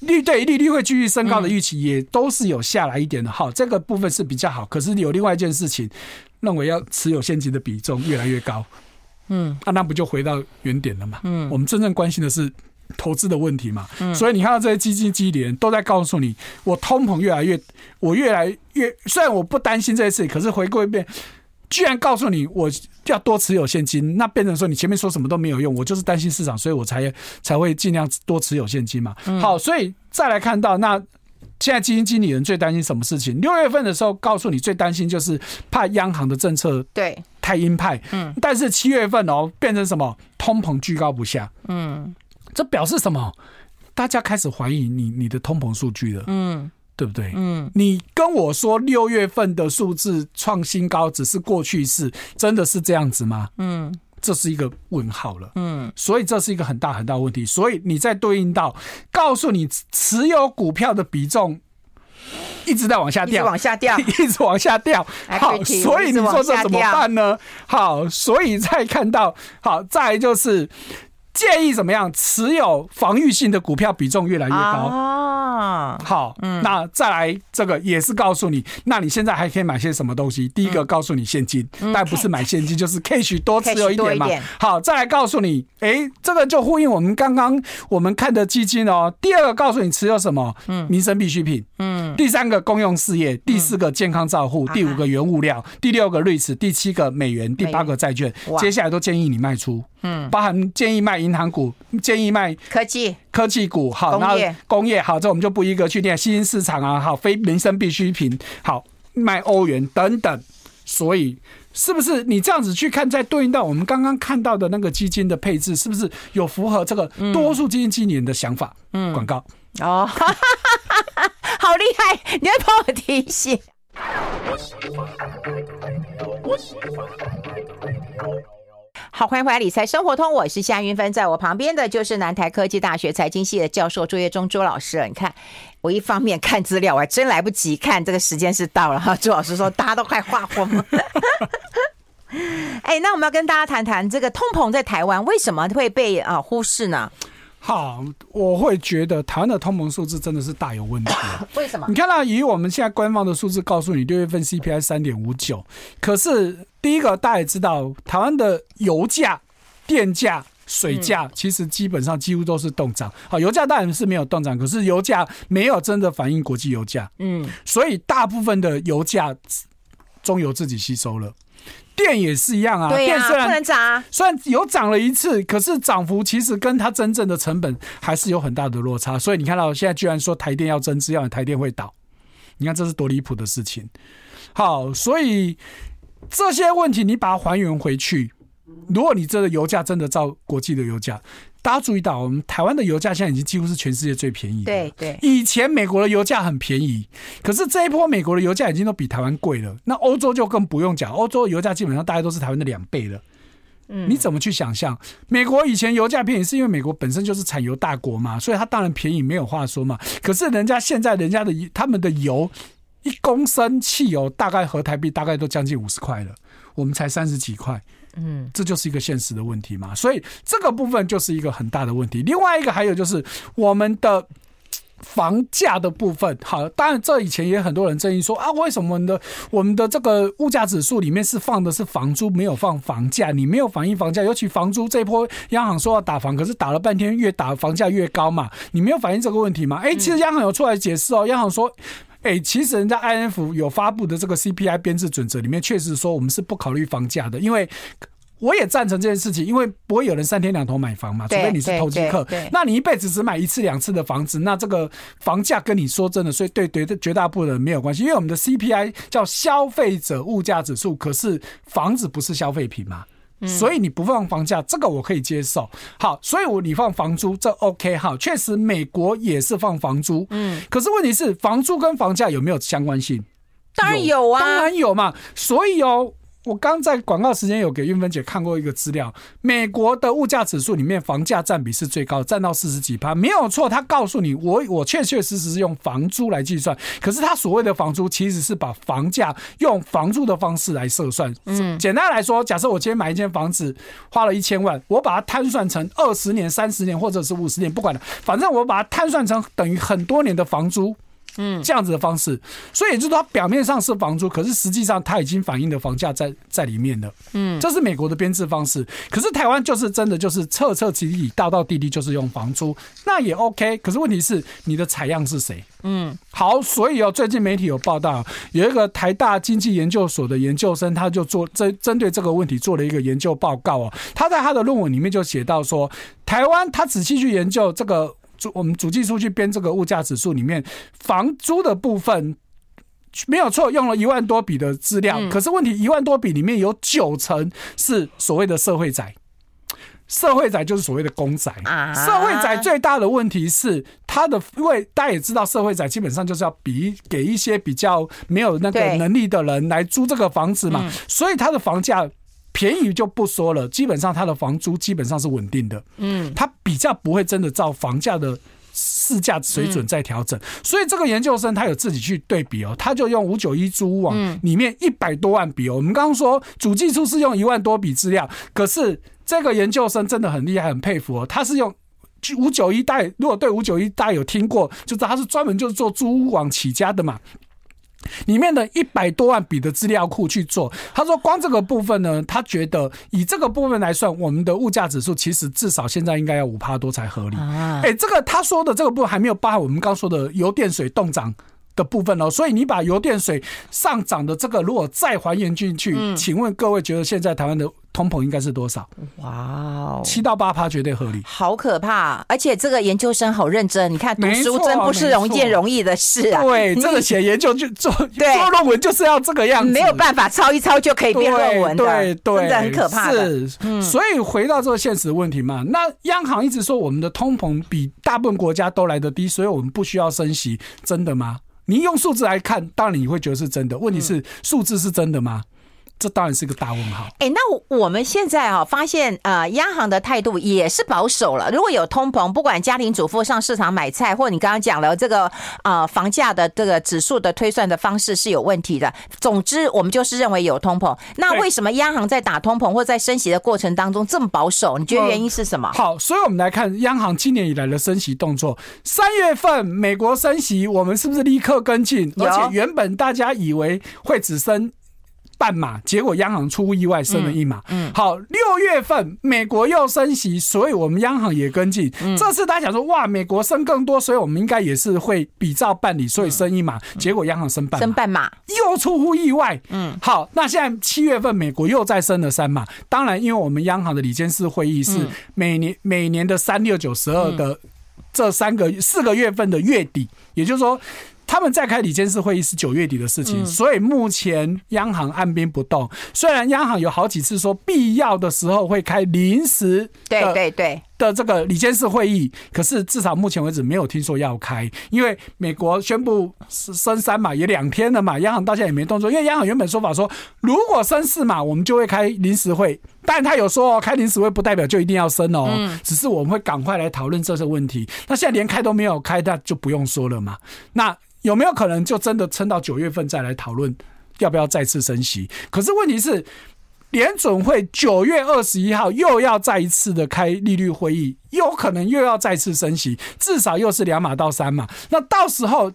利对利率会继续升高的预期，也都是有下来一点的。好，这个部分是比较好。可是有另外一件事情，认为要持有现金的比重越来越高。嗯，啊，那不就回到原点了嘛？嗯，我们真正关心的是投资的问题嘛。所以你看到这些基金经理人都在告诉你，我通膨越来越，我越来越，虽然我不担心这些事，可是回归一遍。居然告诉你我要多持有现金，那变成说你前面说什么都没有用，我就是担心市场，所以我才才会尽量多持有现金嘛。好，所以再来看到那现在基金经理人最担心什么事情？六月份的时候告诉你最担心就是怕央行的政策对太鹰派，嗯，但是七月份哦变成什么？通膨居高不下，嗯，这表示什么？大家开始怀疑你你的通膨数据了，嗯。对不对？嗯，你跟我说六月份的数字创新高只是过去式，真的是这样子吗？嗯，这是一个问号了。嗯，所以这是一个很大很大问题。所以你在对应到，告诉你持有股票的比重一直在往下掉，往下掉，一直往下掉。好，所以你说这怎么办呢？好，所以再看到，好，再来就是。建议怎么样？持有防御性的股票比重越来越高。啊，好，嗯，那再来这个也是告诉你，那你现在还可以买些什么东西？第一个告诉你现金，但不是买现金，就是 cash 多持有一点嘛。好，再来告诉你，哎，这个就呼应我们刚刚我们看的基金哦。第二个告诉你持有什么？嗯，民生必需品。嗯，第三个公用事业，第四个健康照护，第五个原物料，第六个瑞士，第七个美元，第八个债券。接下来都建议你卖出。嗯，包含建议卖银行股，建议卖科技。科技股，好，然后工业好，这我们就不一个去念新兴市场啊，好，非民生必需品，好，卖欧元等等，所以是不是你这样子去看，再对应到我们刚刚看到的那个基金的配置，是不是有符合这个多数基金经理人的想法？嗯，广告。哦，好厉害，你要帮我提醒。好，欢迎回来，理财生活通，我是夏云芬，在我旁边的就是南台科技大学财经系的教授朱业忠朱老师。你看，我一方面看资料，我还真来不及看，这个时间是到了哈。朱老师说，大家都快画疯了。哎，那我们要跟大家谈谈这个通膨在台湾为什么会被啊忽视呢？好，我会觉得台湾的通膨数字真的是大有问题。为什么？你看到以我们现在官方的数字告诉你，六月份 CPI 三点五九，可是第一个大家也知道，台湾的油价、电价、水价其实基本上几乎都是冻涨。好，油价当然是没有冻涨，可是油价没有真的反映国际油价。嗯，所以大部分的油价中油自己吸收了。电也是一样啊，对啊，电虽然不能涨，虽然有涨了一次，可是涨幅其实跟它真正的成本还是有很大的落差。所以你看到现在居然说台电要增资，要台电会倒，你看这是多离谱的事情。好，所以这些问题你把它还原回去，如果你这个油价真的照国际的油价。大家注意到，我们台湾的油价现在已经几乎是全世界最便宜的。对对，以前美国的油价很便宜，可是这一波美国的油价已经都比台湾贵了。那欧洲就更不用讲，欧洲的油价基本上大概都是台湾的两倍了。嗯，你怎么去想象？美国以前油价便宜，是因为美国本身就是产油大国嘛，所以它当然便宜，没有话说嘛。可是人家现在人家的他们的油一公升汽油大概合台币大概都将近五十块了，我们才三十几块。嗯，这就是一个现实的问题嘛，所以这个部分就是一个很大的问题。另外一个还有就是我们的房价的部分，好，当然这以前也很多人争议说啊，为什么我们的我们的这个物价指数里面是放的是房租，没有放房价？你没有反映房价，尤其房租这一波，央行说要打房，可是打了半天越打房价越高嘛，你没有反映这个问题嘛？哎，其实央行有出来解释哦，央行说。哎，其实人家 INF 有发布的这个 CPI 编制准则里面，确实说我们是不考虑房价的，因为我也赞成这件事情，因为不会有人三天两头买房嘛，除非你是投机客。那你一辈子只买一次两次的房子，那这个房价跟你说真的，所以对对绝大部分人没有关系，因为我们的 CPI 叫消费者物价指数，可是房子不是消费品嘛。所以你不放房价，这个我可以接受。好，所以我你放房租，这 OK 哈。确实，美国也是放房租。嗯，可是问题是，房租跟房价有没有相关性？当然有啊，当然有嘛。所以哦。我刚在广告时间有给运芬姐看过一个资料，美国的物价指数里面房价占比是最高，占到四十几趴，没有错。他告诉你，我我确确实实是用房租来计算，可是他所谓的房租其实是把房价用房租的方式来测算。嗯，简单来说，假设我今天买一间房子花了一千万，我把它摊算成二十年、三十年或者是五十年，不管了，反正我把它摊算成等于很多年的房租。嗯，这样子的方式，所以也就是说，它表面上是房租，可是实际上它已经反映了房价在在里面了。嗯，这是美国的编制方式，可是台湾就是真的就是彻彻底底、道道地地就是用房租，那也 OK。可是问题是你的采样是谁？嗯，好，所以哦，最近媒体有报道，有一个台大经济研究所的研究生，他就做针针对这个问题做了一个研究报告哦。他在他的论文里面就写到说，台湾他仔细去研究这个。我们主计处去编这个物价指数里面，房租的部分没有错，用了一万多笔的资料。可是问题，一万多笔里面有九成是所谓的社会宅，社会宅就是所谓的公宅。社会宅最大的问题是它的，因为大家也知道，社会宅基本上就是要比给一些比较没有那个能力的人来租这个房子嘛，所以它的房价。便宜就不说了，基本上它的房租基本上是稳定的，嗯，它比较不会真的照房价的市价水准在调整，所以这个研究生他有自己去对比哦，他就用五九一租屋网里面一百多万笔哦，我们刚刚说主计处是用一万多笔资料，可是这个研究生真的很厉害，很佩服哦，他是用五九一代，如果对五九一大家有听过，就知道他是专门就是做租屋网起家的嘛。里面的一百多万笔的资料库去做，他说光这个部分呢，他觉得以这个部分来算，我们的物价指数其实至少现在应该要五趴多才合理。哎，这个他说的这个部分还没有包含我们刚说的油电水动涨的部分哦，所以你把油电水上涨的这个如果再还原进去，请问各位觉得现在台湾的？通膨应该是多少？哇哦，七到八趴绝对合理。好可怕！而且这个研究生好认真，你看读书真不是容易件容易的事啊。对，这个写研究就做做论文就是要这个样子，没有办法抄一抄就可以变论文的，对对，真的很可怕的。是，所以回到这个现实问题嘛，那央行一直说我们的通膨比大部分国家都来得低，所以我们不需要升息，真的吗？你用数字来看，当然你会觉得是真的。问题是数字是真的吗？这当然是个大问号。哎，那我们现在啊，发现呃，央行的态度也是保守了。如果有通膨，不管家庭主妇上市场买菜，或你刚刚讲了这个呃，房价的这个指数的推算的方式是有问题的。总之，我们就是认为有通膨。那为什么央行在打通膨或在升息的过程当中这么保守？你觉得原因是什么？好，所以我们来看央行今年以来的升息动作。三月份美国升息，我们是不是立刻跟进？而且原本大家以为会只升。半码，结果央行出乎意外升了一码。嗯，好，六月份美国又升息，所以我们央行也跟进。嗯，这次大家讲说，哇，美国升更多，所以我们应该也是会比照办理，所以升一码。结果央行升半码，升半码又出乎意外。嗯，好，那现在七月份美国又再升了三码。当然，因为我们央行的理监事会议是每年每年的三六九十二的这三个四个月份的月底，也就是说。他们再开理监事会议是九月底的事情，所以目前央行按兵不动。虽然央行有好几次说必要的时候会开临时，对对对的这个理监事会议，可是至少目前为止没有听说要开，因为美国宣布升三嘛也两天了嘛，央行到现在也没动作。因为央行原本说法说，如果升四嘛，我们就会开临时会，但他有说哦，开临时会不代表就一定要升哦，只是我们会赶快来讨论这些问题。那现在连开都没有开，那就不用说了嘛。那有没有可能就真的撑到九月份再来讨论要不要再次升息？可是问题是，联准会九月二十一号又要再一次的开利率会议，有可能又要再次升息，至少又是两码到三码。那到时候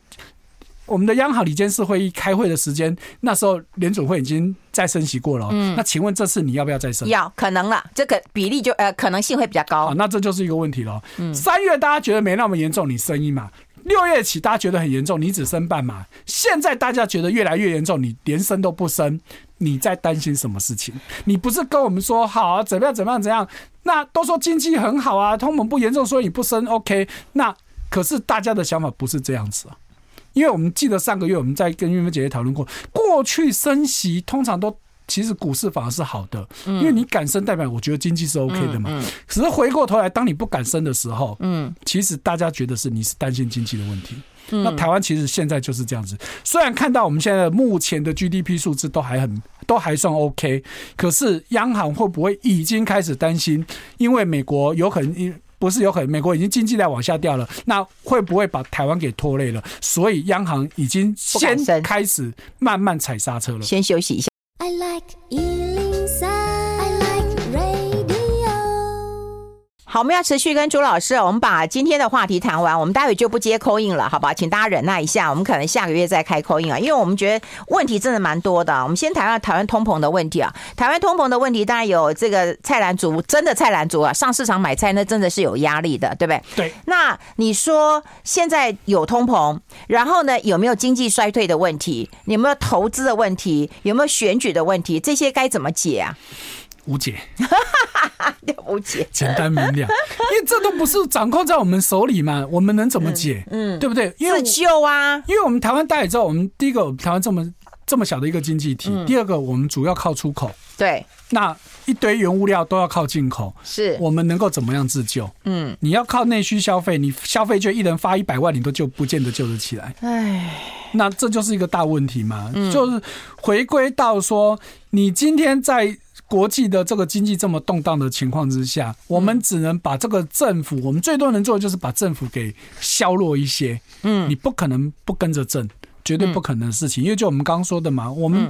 我们的央行理监事会议开会的时间，那时候联准会已经再升息过了。嗯，那请问这次你要不要再升？要，可能了，这个比例就呃可能性会比较高。那这就是一个问题了。嗯，三月大家觉得没那么严重，你升一码。六月起，大家觉得很严重，你只升半码。现在大家觉得越来越严重，你连升都不升，你在担心什么事情？你不是跟我们说好啊，怎么样怎么样怎样？那都说经济很好啊，通膨不严重，所以你不升，OK？那可是大家的想法不是这样子啊，因为我们记得上个月我们在跟玉芬姐姐讨论过，过去升息通常都。其实股市反而是好的，因为你敢升，代表我觉得经济是 OK 的嘛。只是回过头来，当你不敢升的时候，嗯，其实大家觉得是你是担心经济的问题。那台湾其实现在就是这样子。虽然看到我们现在目前的 GDP 数字都还很都还算 OK，可是央行会不会已经开始担心？因为美国有可能不是有可能，美国已经经济在往下掉了，那会不会把台湾给拖累了？所以央行已经先开始慢慢踩刹车了。先休息一下。I like 好，我们要持续跟朱老师，我们把今天的话题谈完，我们待会就不接 call in 了，好吧？请大家忍耐一下，我们可能下个月再开 call in 啊，因为我们觉得问题真的蛮多的。我们先谈谈台湾通膨的问题啊，台湾通膨的问题当然有这个菜篮族，真的菜篮族啊，上市场买菜那真的是有压力的，对不对？对。那你说现在有通膨，然后呢，有没有经济衰退的问题？有没有投资的问题？有没有选举的问题？这些该怎么解啊？无解，无解，简单明了，因为这都不是掌控在我们手里嘛，我们能怎么解？嗯，对不对？因为自救啊，因为我们台湾大家也知道，我们第一个台湾这么这么小的一个经济体，第二个我们主要靠出口，对，那一堆原物料都要靠进口，是。我们能够怎么样自救？嗯，你要靠内需消费，你消费就一人发一百万，你都救不见得救得起来。哎，那这就是一个大问题嘛，就是回归到说，你今天在。国际的这个经济这么动荡的情况之下，我们只能把这个政府，我们最多能做的就是把政府给削弱一些。嗯，你不可能不跟着政，绝对不可能的事情。因为就我们刚刚说的嘛，我们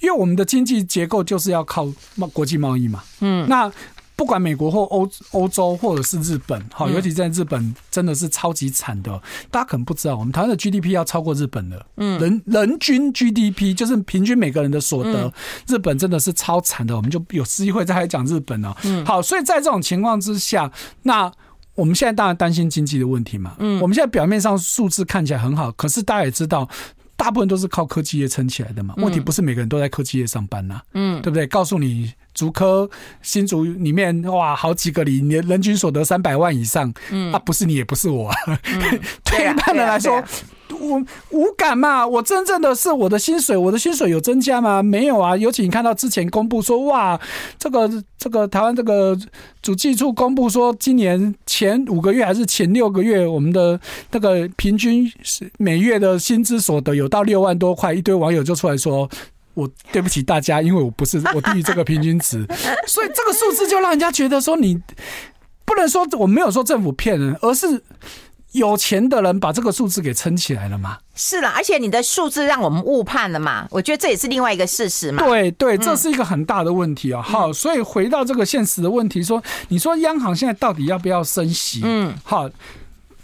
因为我们的经济结构就是要靠贸国际贸易嘛。嗯，那。不管美国或欧欧洲或者是日本，好，尤其在日本真的是超级惨的。大家可能不知道，我们台湾的 GDP 要超过日本的，嗯，人人均 GDP 就是平均每个人的所得，日本真的是超惨的。我们就有机会再来讲日本了。嗯，好，所以在这种情况之下，那我们现在当然担心经济的问题嘛。嗯，我们现在表面上数字看起来很好，可是大家也知道。大部分都是靠科技业撑起来的嘛，问题不是每个人都在科技业上班呐，嗯，对不对？告诉你，竹科新竹里面哇，好几个里，你人均所得三百万以上，嗯，啊，不是你也不是我，对一般人来说。我无感嘛，我真正的是我的薪水，我的薪水有增加吗？没有啊。尤其你看到之前公布说，哇，这个这个台湾这个主计处公布说，今年前五个月还是前六个月，我们的那个平均是每月的薪资所得有到六万多块，一堆网友就出来说，我对不起大家，因为我不是我低于这个平均值，所以这个数字就让人家觉得说，你不能说我没有说政府骗人，而是。有钱的人把这个数字给撑起来了吗？是了，而且你的数字让我们误判了嘛？我觉得这也是另外一个事实嘛。对对，这是一个很大的问题啊。好，所以回到这个现实的问题，说，你说央行现在到底要不要升息？嗯，好，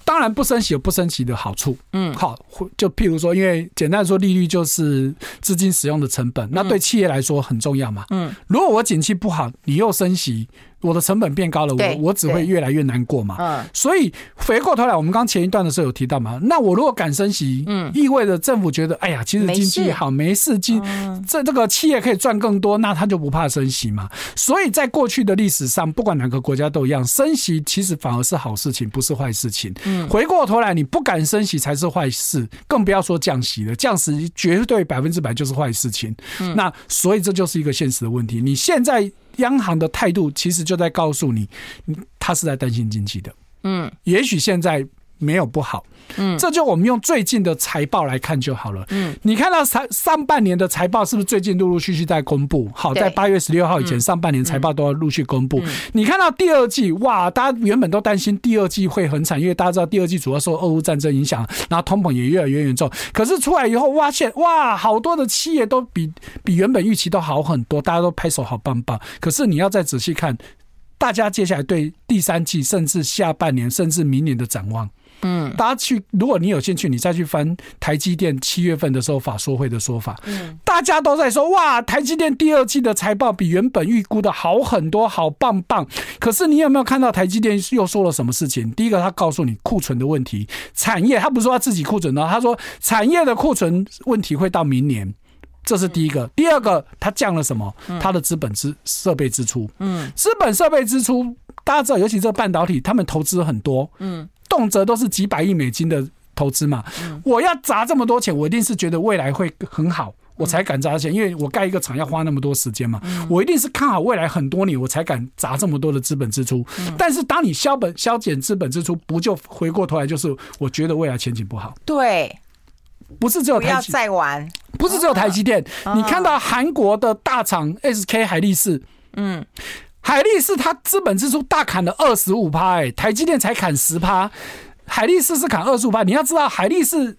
当然不升息有不升息的好处。嗯，好，就譬如说，因为简单说，利率就是资金使用的成本，那对企业来说很重要嘛。嗯，如果我景气不好，你又升息。我的成本变高了，我我只会越来越难过嘛。嗯，所以回过头来，我们刚前一段的时候有提到嘛，那我如果敢升息，嗯，意味着政府觉得，哎呀，其实经济好，没事，经这这个企业可以赚更多，那他就不怕升息嘛。所以在过去的历史上，不管哪个国家都一样，升息其实反而是好事情，不是坏事情。嗯，回过头来，你不敢升息才是坏事，更不要说降息了，降息绝对百分之百就是坏事情。嗯，那所以这就是一个现实的问题。你现在。央行的态度其实就在告诉你，他是在担心经济的。嗯，也许现在没有不好。嗯，这就我们用最近的财报来看就好了。嗯，你看到上上半年的财报是不是最近陆陆续续在公布？好，在八月十六号以前，上半年财报都要陆续公布。你看到第二季，哇，大家原本都担心第二季会很惨，因为大家知道第二季主要受俄乌战争影响，然后通膨也越来越严重。可是出来以后，发现哇，好多的企业都比比原本预期都好很多，大家都拍手好棒棒。可是你要再仔细看，大家接下来对第三季，甚至下半年，甚至明年的展望。嗯，大家去，如果你有兴趣，你再去翻台积电七月份的时候法说会的说法，嗯，大家都在说哇，台积电第二季的财报比原本预估的好很多，好棒棒。可是你有没有看到台积电又说了什么事情？第一个，他告诉你库存的问题，产业他不是说他自己库存呢，他说产业的库存问题会到明年，这是第一个。第二个，他降了什么？他的资本支设备支出，嗯，资本设备支出，大家知道，尤其这个半导体，他们投资很多，嗯。动辄都是几百亿美金的投资嘛，我要砸这么多钱，我一定是觉得未来会很好，我才敢砸钱。因为我盖一个厂要花那么多时间嘛，我一定是看好未来很多年，我才敢砸这么多的资本支出。但是当你削本削减资本支出，不就回过头来就是我觉得未来前景不好？对，不是只有不要再玩，不是只有台积电。你看到韩国的大厂 SK 海力士，嗯。海力士它资本支出大砍了二十五趴，哎，台积电才砍十趴，海力士是砍二十五趴。你要知道，海力士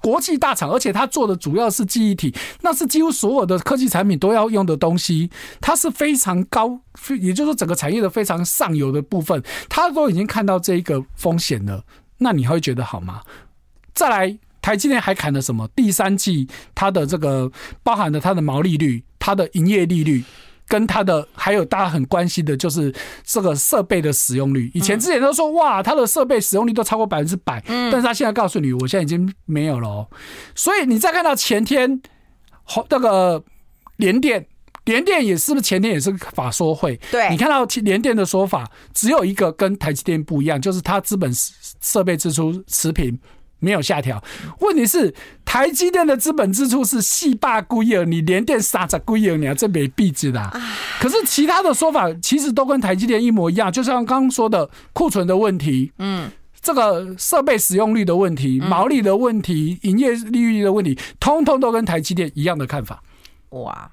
国际大厂，而且它做的主要是记忆体，那是几乎所有的科技产品都要用的东西，它是非常高，也就是说整个产业的非常上游的部分，它都已经看到这一个风险了，那你会觉得好吗？再来，台积电还砍了什么？第三季它的这个包含了它的毛利率、它的营业利率。跟它的还有大家很关心的就是这个设备的使用率。以前之前都说哇，它的设备使用率都超过百分之百，但是他现在告诉你，我现在已经没有了。所以你再看到前天，那个联电，联电也是不是前天也是法说会？对，你看到联电的说法只有一个跟台积电不一样，就是它资本设备支出持平。没有下调，问题是台积电的资本支出是四百几亿，你联电三十几亿，你还这没壁纸的。可是其他的说法其实都跟台积电一模一样，就像刚刚说的库存的问题，嗯，这个设备使用率的问题、毛利的问题、营业利率的问题，通通都跟台积电一样的看法。哇，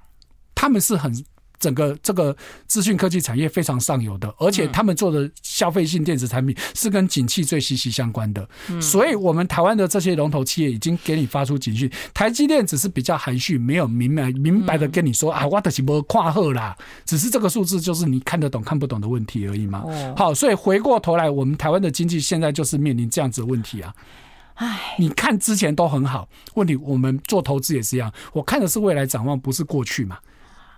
他们是很。整个这个资讯科技产业非常上游的，而且他们做的消费性电子产品是跟景气最息息相关的，所以我们台湾的这些龙头企业已经给你发出警讯，台积电只是比较含蓄，没有明白明白的跟你说啊，我的是没跨货啦，只是这个数字就是你看得懂看不懂的问题而已嘛。好，所以回过头来，我们台湾的经济现在就是面临这样子的问题啊。唉，你看之前都很好，问题我们做投资也是一样，我看的是未来展望，不是过去嘛。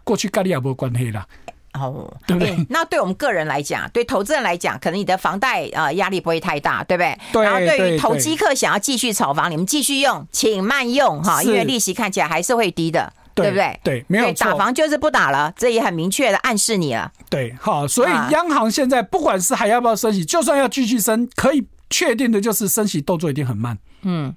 过去跟你也没关系啦，哦，对不对？那对我们个人来讲，对投资人来讲，可能你的房贷啊压力不会太大，对不对？对。然后对于投机客想要继续炒房，你们继续用，请慢用哈，因为利息看起来还是会低的，对不对？对，没有错。打房就是不打了，这也很明确的暗示你了。对，好，所以央行现在不管是还要不要升息，就算要继续升，可以确定的就是升息动作一定很慢。嗯。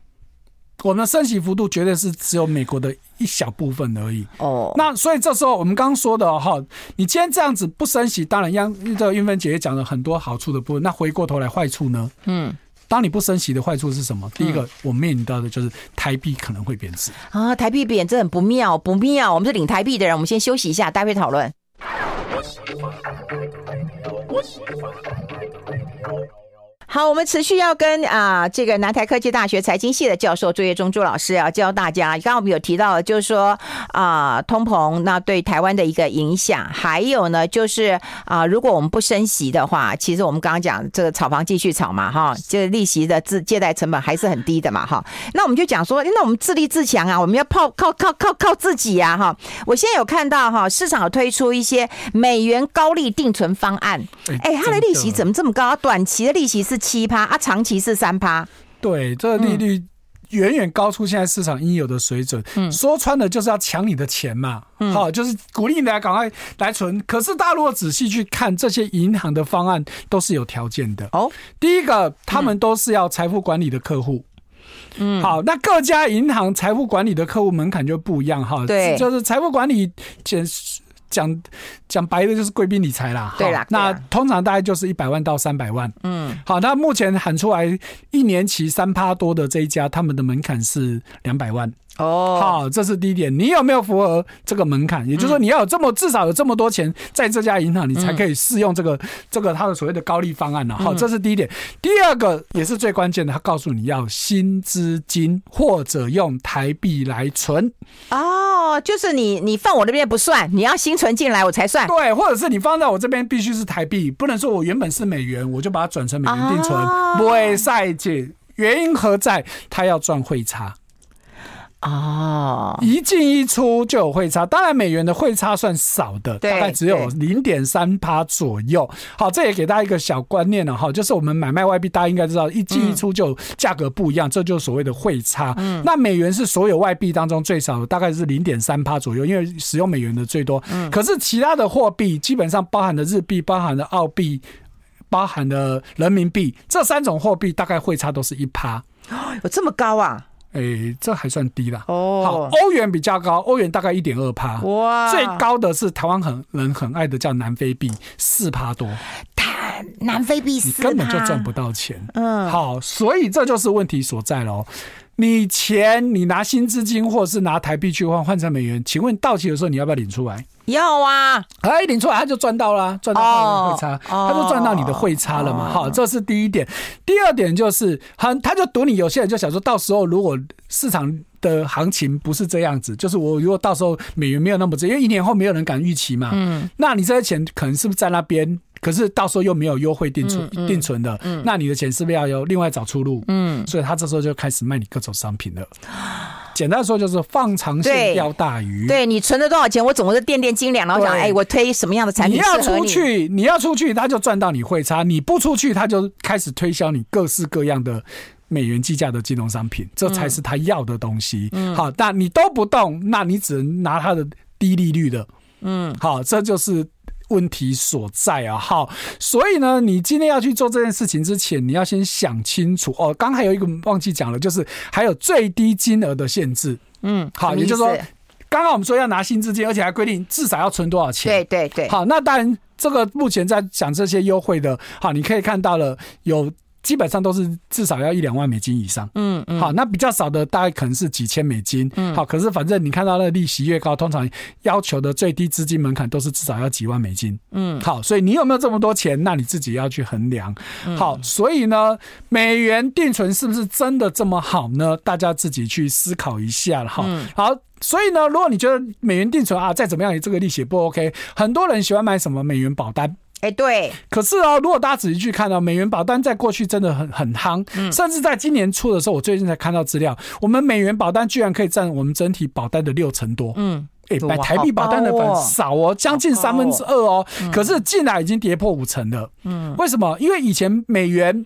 我们的升息幅度绝对是只有美国的一小部分而已。哦，那所以这时候我们刚刚说的哈，你今天这样子不升息，当然央这个韵芬姐也讲了很多好处的部分。那回过头来坏处呢？嗯，当你不升息的坏处是什么？第一个，我面临到的就是台币可能会贬值啊，台币贬值很不妙，不妙。我们是领台币的人，我们先休息一下，待会讨论。好，我们持续要跟啊这个南台科技大学财经系的教授朱业忠朱老师要教大家。刚刚我们有提到，就是说啊通膨那对台湾的一个影响，还有呢就是啊如果我们不升息的话，其实我们刚刚讲这个炒房继续炒嘛哈，这个利息的自借贷成本还是很低的嘛哈。那我们就讲说，那我们自立自强啊，我们要靠靠靠靠靠自己呀哈。我现在有看到哈，市场有推出一些美元高利定存方案，哎，它的利息怎么这么高？短期的利息是。七趴啊，长期是三趴，对，这个利率远远高出现在市场应有的水准。嗯，说穿了就是要抢你的钱嘛，嗯好，就是鼓励你来赶快来存。可是大家如果仔细去看这些银行的方案，都是有条件的哦。第一个，他们都是要财富管理的客户。嗯，好，那各家银行财富管理的客户门槛就不一样哈。对，就是财富管理简。讲讲白的就是贵宾理财啦，对啦，那通常大概就是一百万到三百万，嗯，好，那目前喊出来一年期三趴多的这一家，他们的门槛是两百万。哦，好，这是第一点。你有没有符合这个门槛？也就是说，你要有这么至少有这么多钱在这家银行，你才可以适用这个这个他的所谓的高利方案呢？好，这是第一点。第二个也是最关键的，他告诉你要新资金或者用台币来存。哦，就是你你放我那边不算，你要新存进来我才算。对，或者是你放在我这边必须是台币，不能说我原本是美元，我就把它转成美元定存。不会赛季，原因何在？他要赚汇差。哦，一进一出就有汇差，当然美元的汇差算少的，大概只有零点三趴左右。好，这也给大家一个小观念了哈，就是我们买卖外币，大家应该知道，一进一出就价格不一样，这就是所谓的汇差。嗯，那美元是所有外币当中最少的，大概是零点三趴左右，因为使用美元的最多。嗯，可是其他的货币基本上包含的日币、包含的澳币、包含的人民币这三种货币，大概汇差都是一趴。哦有这么高啊？哎、欸，这还算低啦。哦，好，欧元比较高，欧元大概一点二趴。哇，最高的是台湾很人很爱的叫南非币，四趴多。台南非币，你根本就赚不到钱。嗯，好，所以这就是问题所在喽。你钱你拿新资金或是拿台币去换换成美元，请问到期的时候你要不要领出来？要啊！哎，领出来他就赚到了，赚到汇差，他就赚到你的汇差了嘛。好，这是第一点。第二点就是，很他就赌你，有些人就想说，到时候如果市场的行情不是这样子，就是我如果到时候美元没有那么值，因为一年后没有人敢预期嘛。嗯，那你这些钱可能是不是在那边？可是到时候又没有优惠定存、嗯嗯、定存的，嗯、那你的钱是不是要有另外找出路？嗯，所以他这时候就开始卖你各种商品了。简单说就是放长线钓大鱼。对，对你存了多少钱，我总是掂掂斤两，然后想，哎，我推什么样的产品？你要出去，你要出去，他就赚到你汇差；你不出去，他就开始推销你各式各样的美元计价的金融商品，这才是他要的东西。嗯，好，但你都不动，那你只能拿他的低利率的。嗯，好，这就是。问题所在啊，好，所以呢，你今天要去做这件事情之前，你要先想清楚哦。刚还有一个忘记讲了，就是还有最低金额的限制。嗯，好，也就是说，刚刚我们说要拿新资金，而且还规定至少要存多少钱。对对对。好，那当然，这个目前在讲这些优惠的，好，你可以看到了有。基本上都是至少要一两万美金以上，嗯嗯，好，那比较少的大概可能是几千美金，嗯，好，可是反正你看到那利息越高，通常要求的最低资金门槛都是至少要几万美金，嗯，好，所以你有没有这么多钱，那你自己要去衡量，好，所以呢，美元定存是不是真的这么好呢？大家自己去思考一下了哈，好，所以呢，如果你觉得美元定存啊再怎么样，这个利息不 OK，很多人喜欢买什么美元保单。哎，欸、对，可是哦，如果大家仔细去看到美元保单，在过去真的很很夯，嗯、甚至在今年初的时候，我最近才看到资料，我们美元保单居然可以占我们整体保单的六成多，嗯，哎、欸，买台币保单的很少哦，将近三分之二哦，可是近来已经跌破五成了，嗯，为什么？因为以前美元。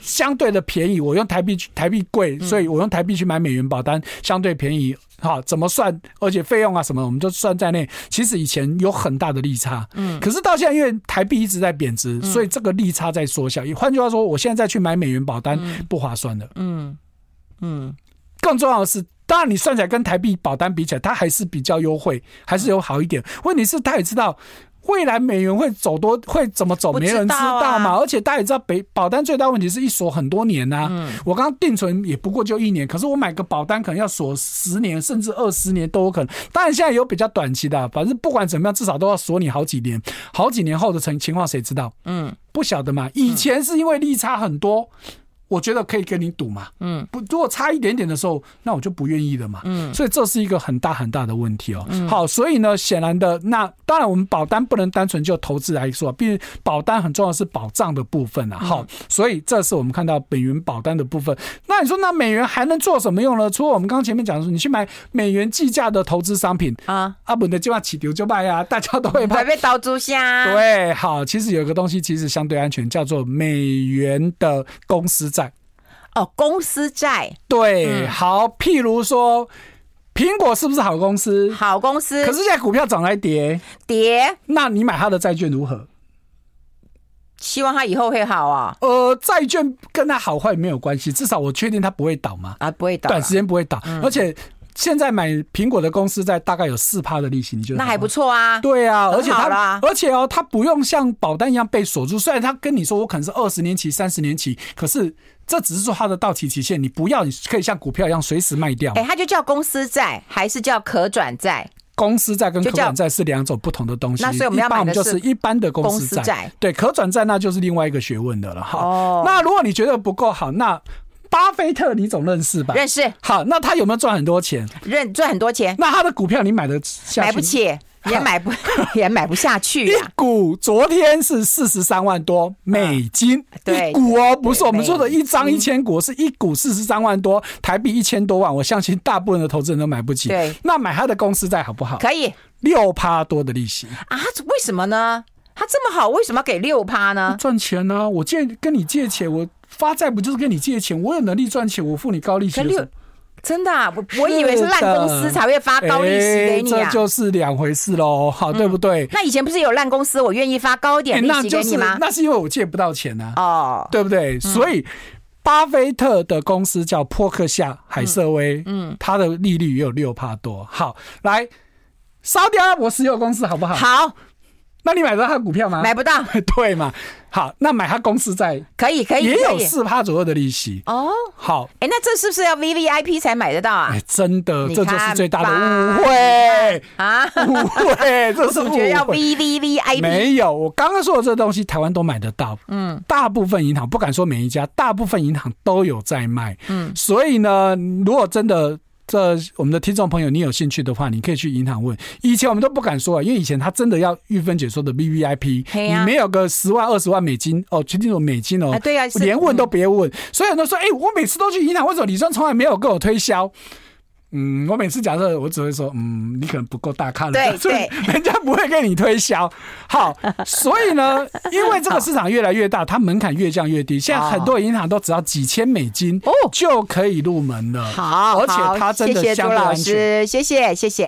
相对的便宜，我用台币去台币贵，所以我用台币去买美元保单相对便宜。好，怎么算？而且费用啊什么，我们都算在内。其实以前有很大的利差，嗯，可是到现在，因为台币一直在贬值，所以这个利差在缩小。也换句话说，我现在再去买美元保单不划算的。嗯嗯，更重要的是，当然你算起来跟台币保单比起来，它还是比较优惠，还是有好一点。问题是，他也知道。未来美元会走多会怎么走，没人知道嘛。而且大家也知道，北保单最大问题是一锁很多年呐。我刚刚定存也不过就一年，可是我买个保单可能要锁十年甚至二十年都有可能。当然现在有比较短期的，反正不管怎么样，至少都要锁你好几年。好几年后的情情况谁知道？嗯，不晓得嘛。以前是因为利差很多。我觉得可以跟你赌嘛，嗯，不，如果差一点点的时候，那我就不愿意了嘛，嗯，所以这是一个很大很大的问题哦。嗯、好，所以呢，显然的，那当然我们保单不能单纯就投资来说，毕竟保单很重要是保障的部分啊。好，所以这是我们看到美元保单的部分。那你说，那美元还能做什么用呢？除了我们刚刚前面讲的说，你去买美元计价的投资商品啊，阿本的计划起丢就卖啊，大家都会怕被刀猪下。对，好，其实有一个东西其实相对安全，叫做美元的公司债。哦，公司债对，好，譬如说，苹果是不是好公司？好公司，可是现在股票涨来跌，跌，那你买它的债券如何？希望它以后会好啊。呃，债券跟它好坏没有关系，至少我确定它不会倒嘛。啊，不会倒，短时间不会倒，而且。现在买苹果的公司债大概有四趴的利息，你觉得那还不错啊？对啊，而且它而且哦，它不用像保单一样被锁住。虽然它跟你说我可能是二十年期、三十年期，可是这只是说它的到期期限，你不要，你可以像股票一样随时卖掉。哎，它就叫公司债，还是叫可转债？公司债跟可转债是两种不同的东西。那所以我们要买的是一般的公司债，对，可转债那就是另外一个学问的了。哈，哦，那如果你觉得不够好，那巴菲特，你总认识吧？认识。好，那他有没有赚很多钱？认赚很多钱。那他的股票你买的下？买不起，也买不，也买不下去。一股昨天是四十三万多美金，一股哦，不是我们说的一张一千股，是一股四十三万多台币一千多万。我相信大部分的投资人都买不起。对，那买他的公司债好不好？可以，六趴多的利息啊？为什么呢？他这么好，为什么要给六趴呢？赚钱呢？我借跟你借钱，我。发债不就是跟你借钱？我有能力赚钱，我付你高利息。真的啊，我我以为是烂公司才会发高利息给你啊，这就是两回事喽，好，对不对？那以前不是有烂公司，我愿意发高一点利息给你吗？那是因为我借不到钱呢，哦，对不对？所以巴菲特的公司叫波克夏海瑟威，嗯，它的利率也有六帕多。好，来，烧掉我石油公司好不好？好。那你买得到他的股票吗？买不到，对嘛？好，那买他公司债可以可以，也有四趴左右的利息哦。好，哎，那这是不是要 VVIP 才买得到啊？哎，真的，这就是最大的误会啊！误会，这是误会。要 VVVIP？没有，我刚刚说的这个东西，台湾都买得到。嗯，大部分银行不敢说每一家，大部分银行都有在卖。嗯，所以呢，如果真的。这我们的听众朋友，你有兴趣的话，你可以去银行问。以前我们都不敢说啊，因为以前他真的要玉芬姐说的 VVIP，你没有个十万二十万美金哦，全这种美金哦，对啊，连问都别问。所以很多人说，哎，我每次都去银行，为什么李专从来没有跟我推销？嗯，我每次假设我只会说，嗯，你可能不够大咖了，对 对，人家不会跟你推销。好，所以呢，因为这个市场越来越大，它门槛越降越低。现在很多银行都只要几千美金哦就可以入门了。好，而且它真的相对安全。谢谢朱老师，谢谢谢谢。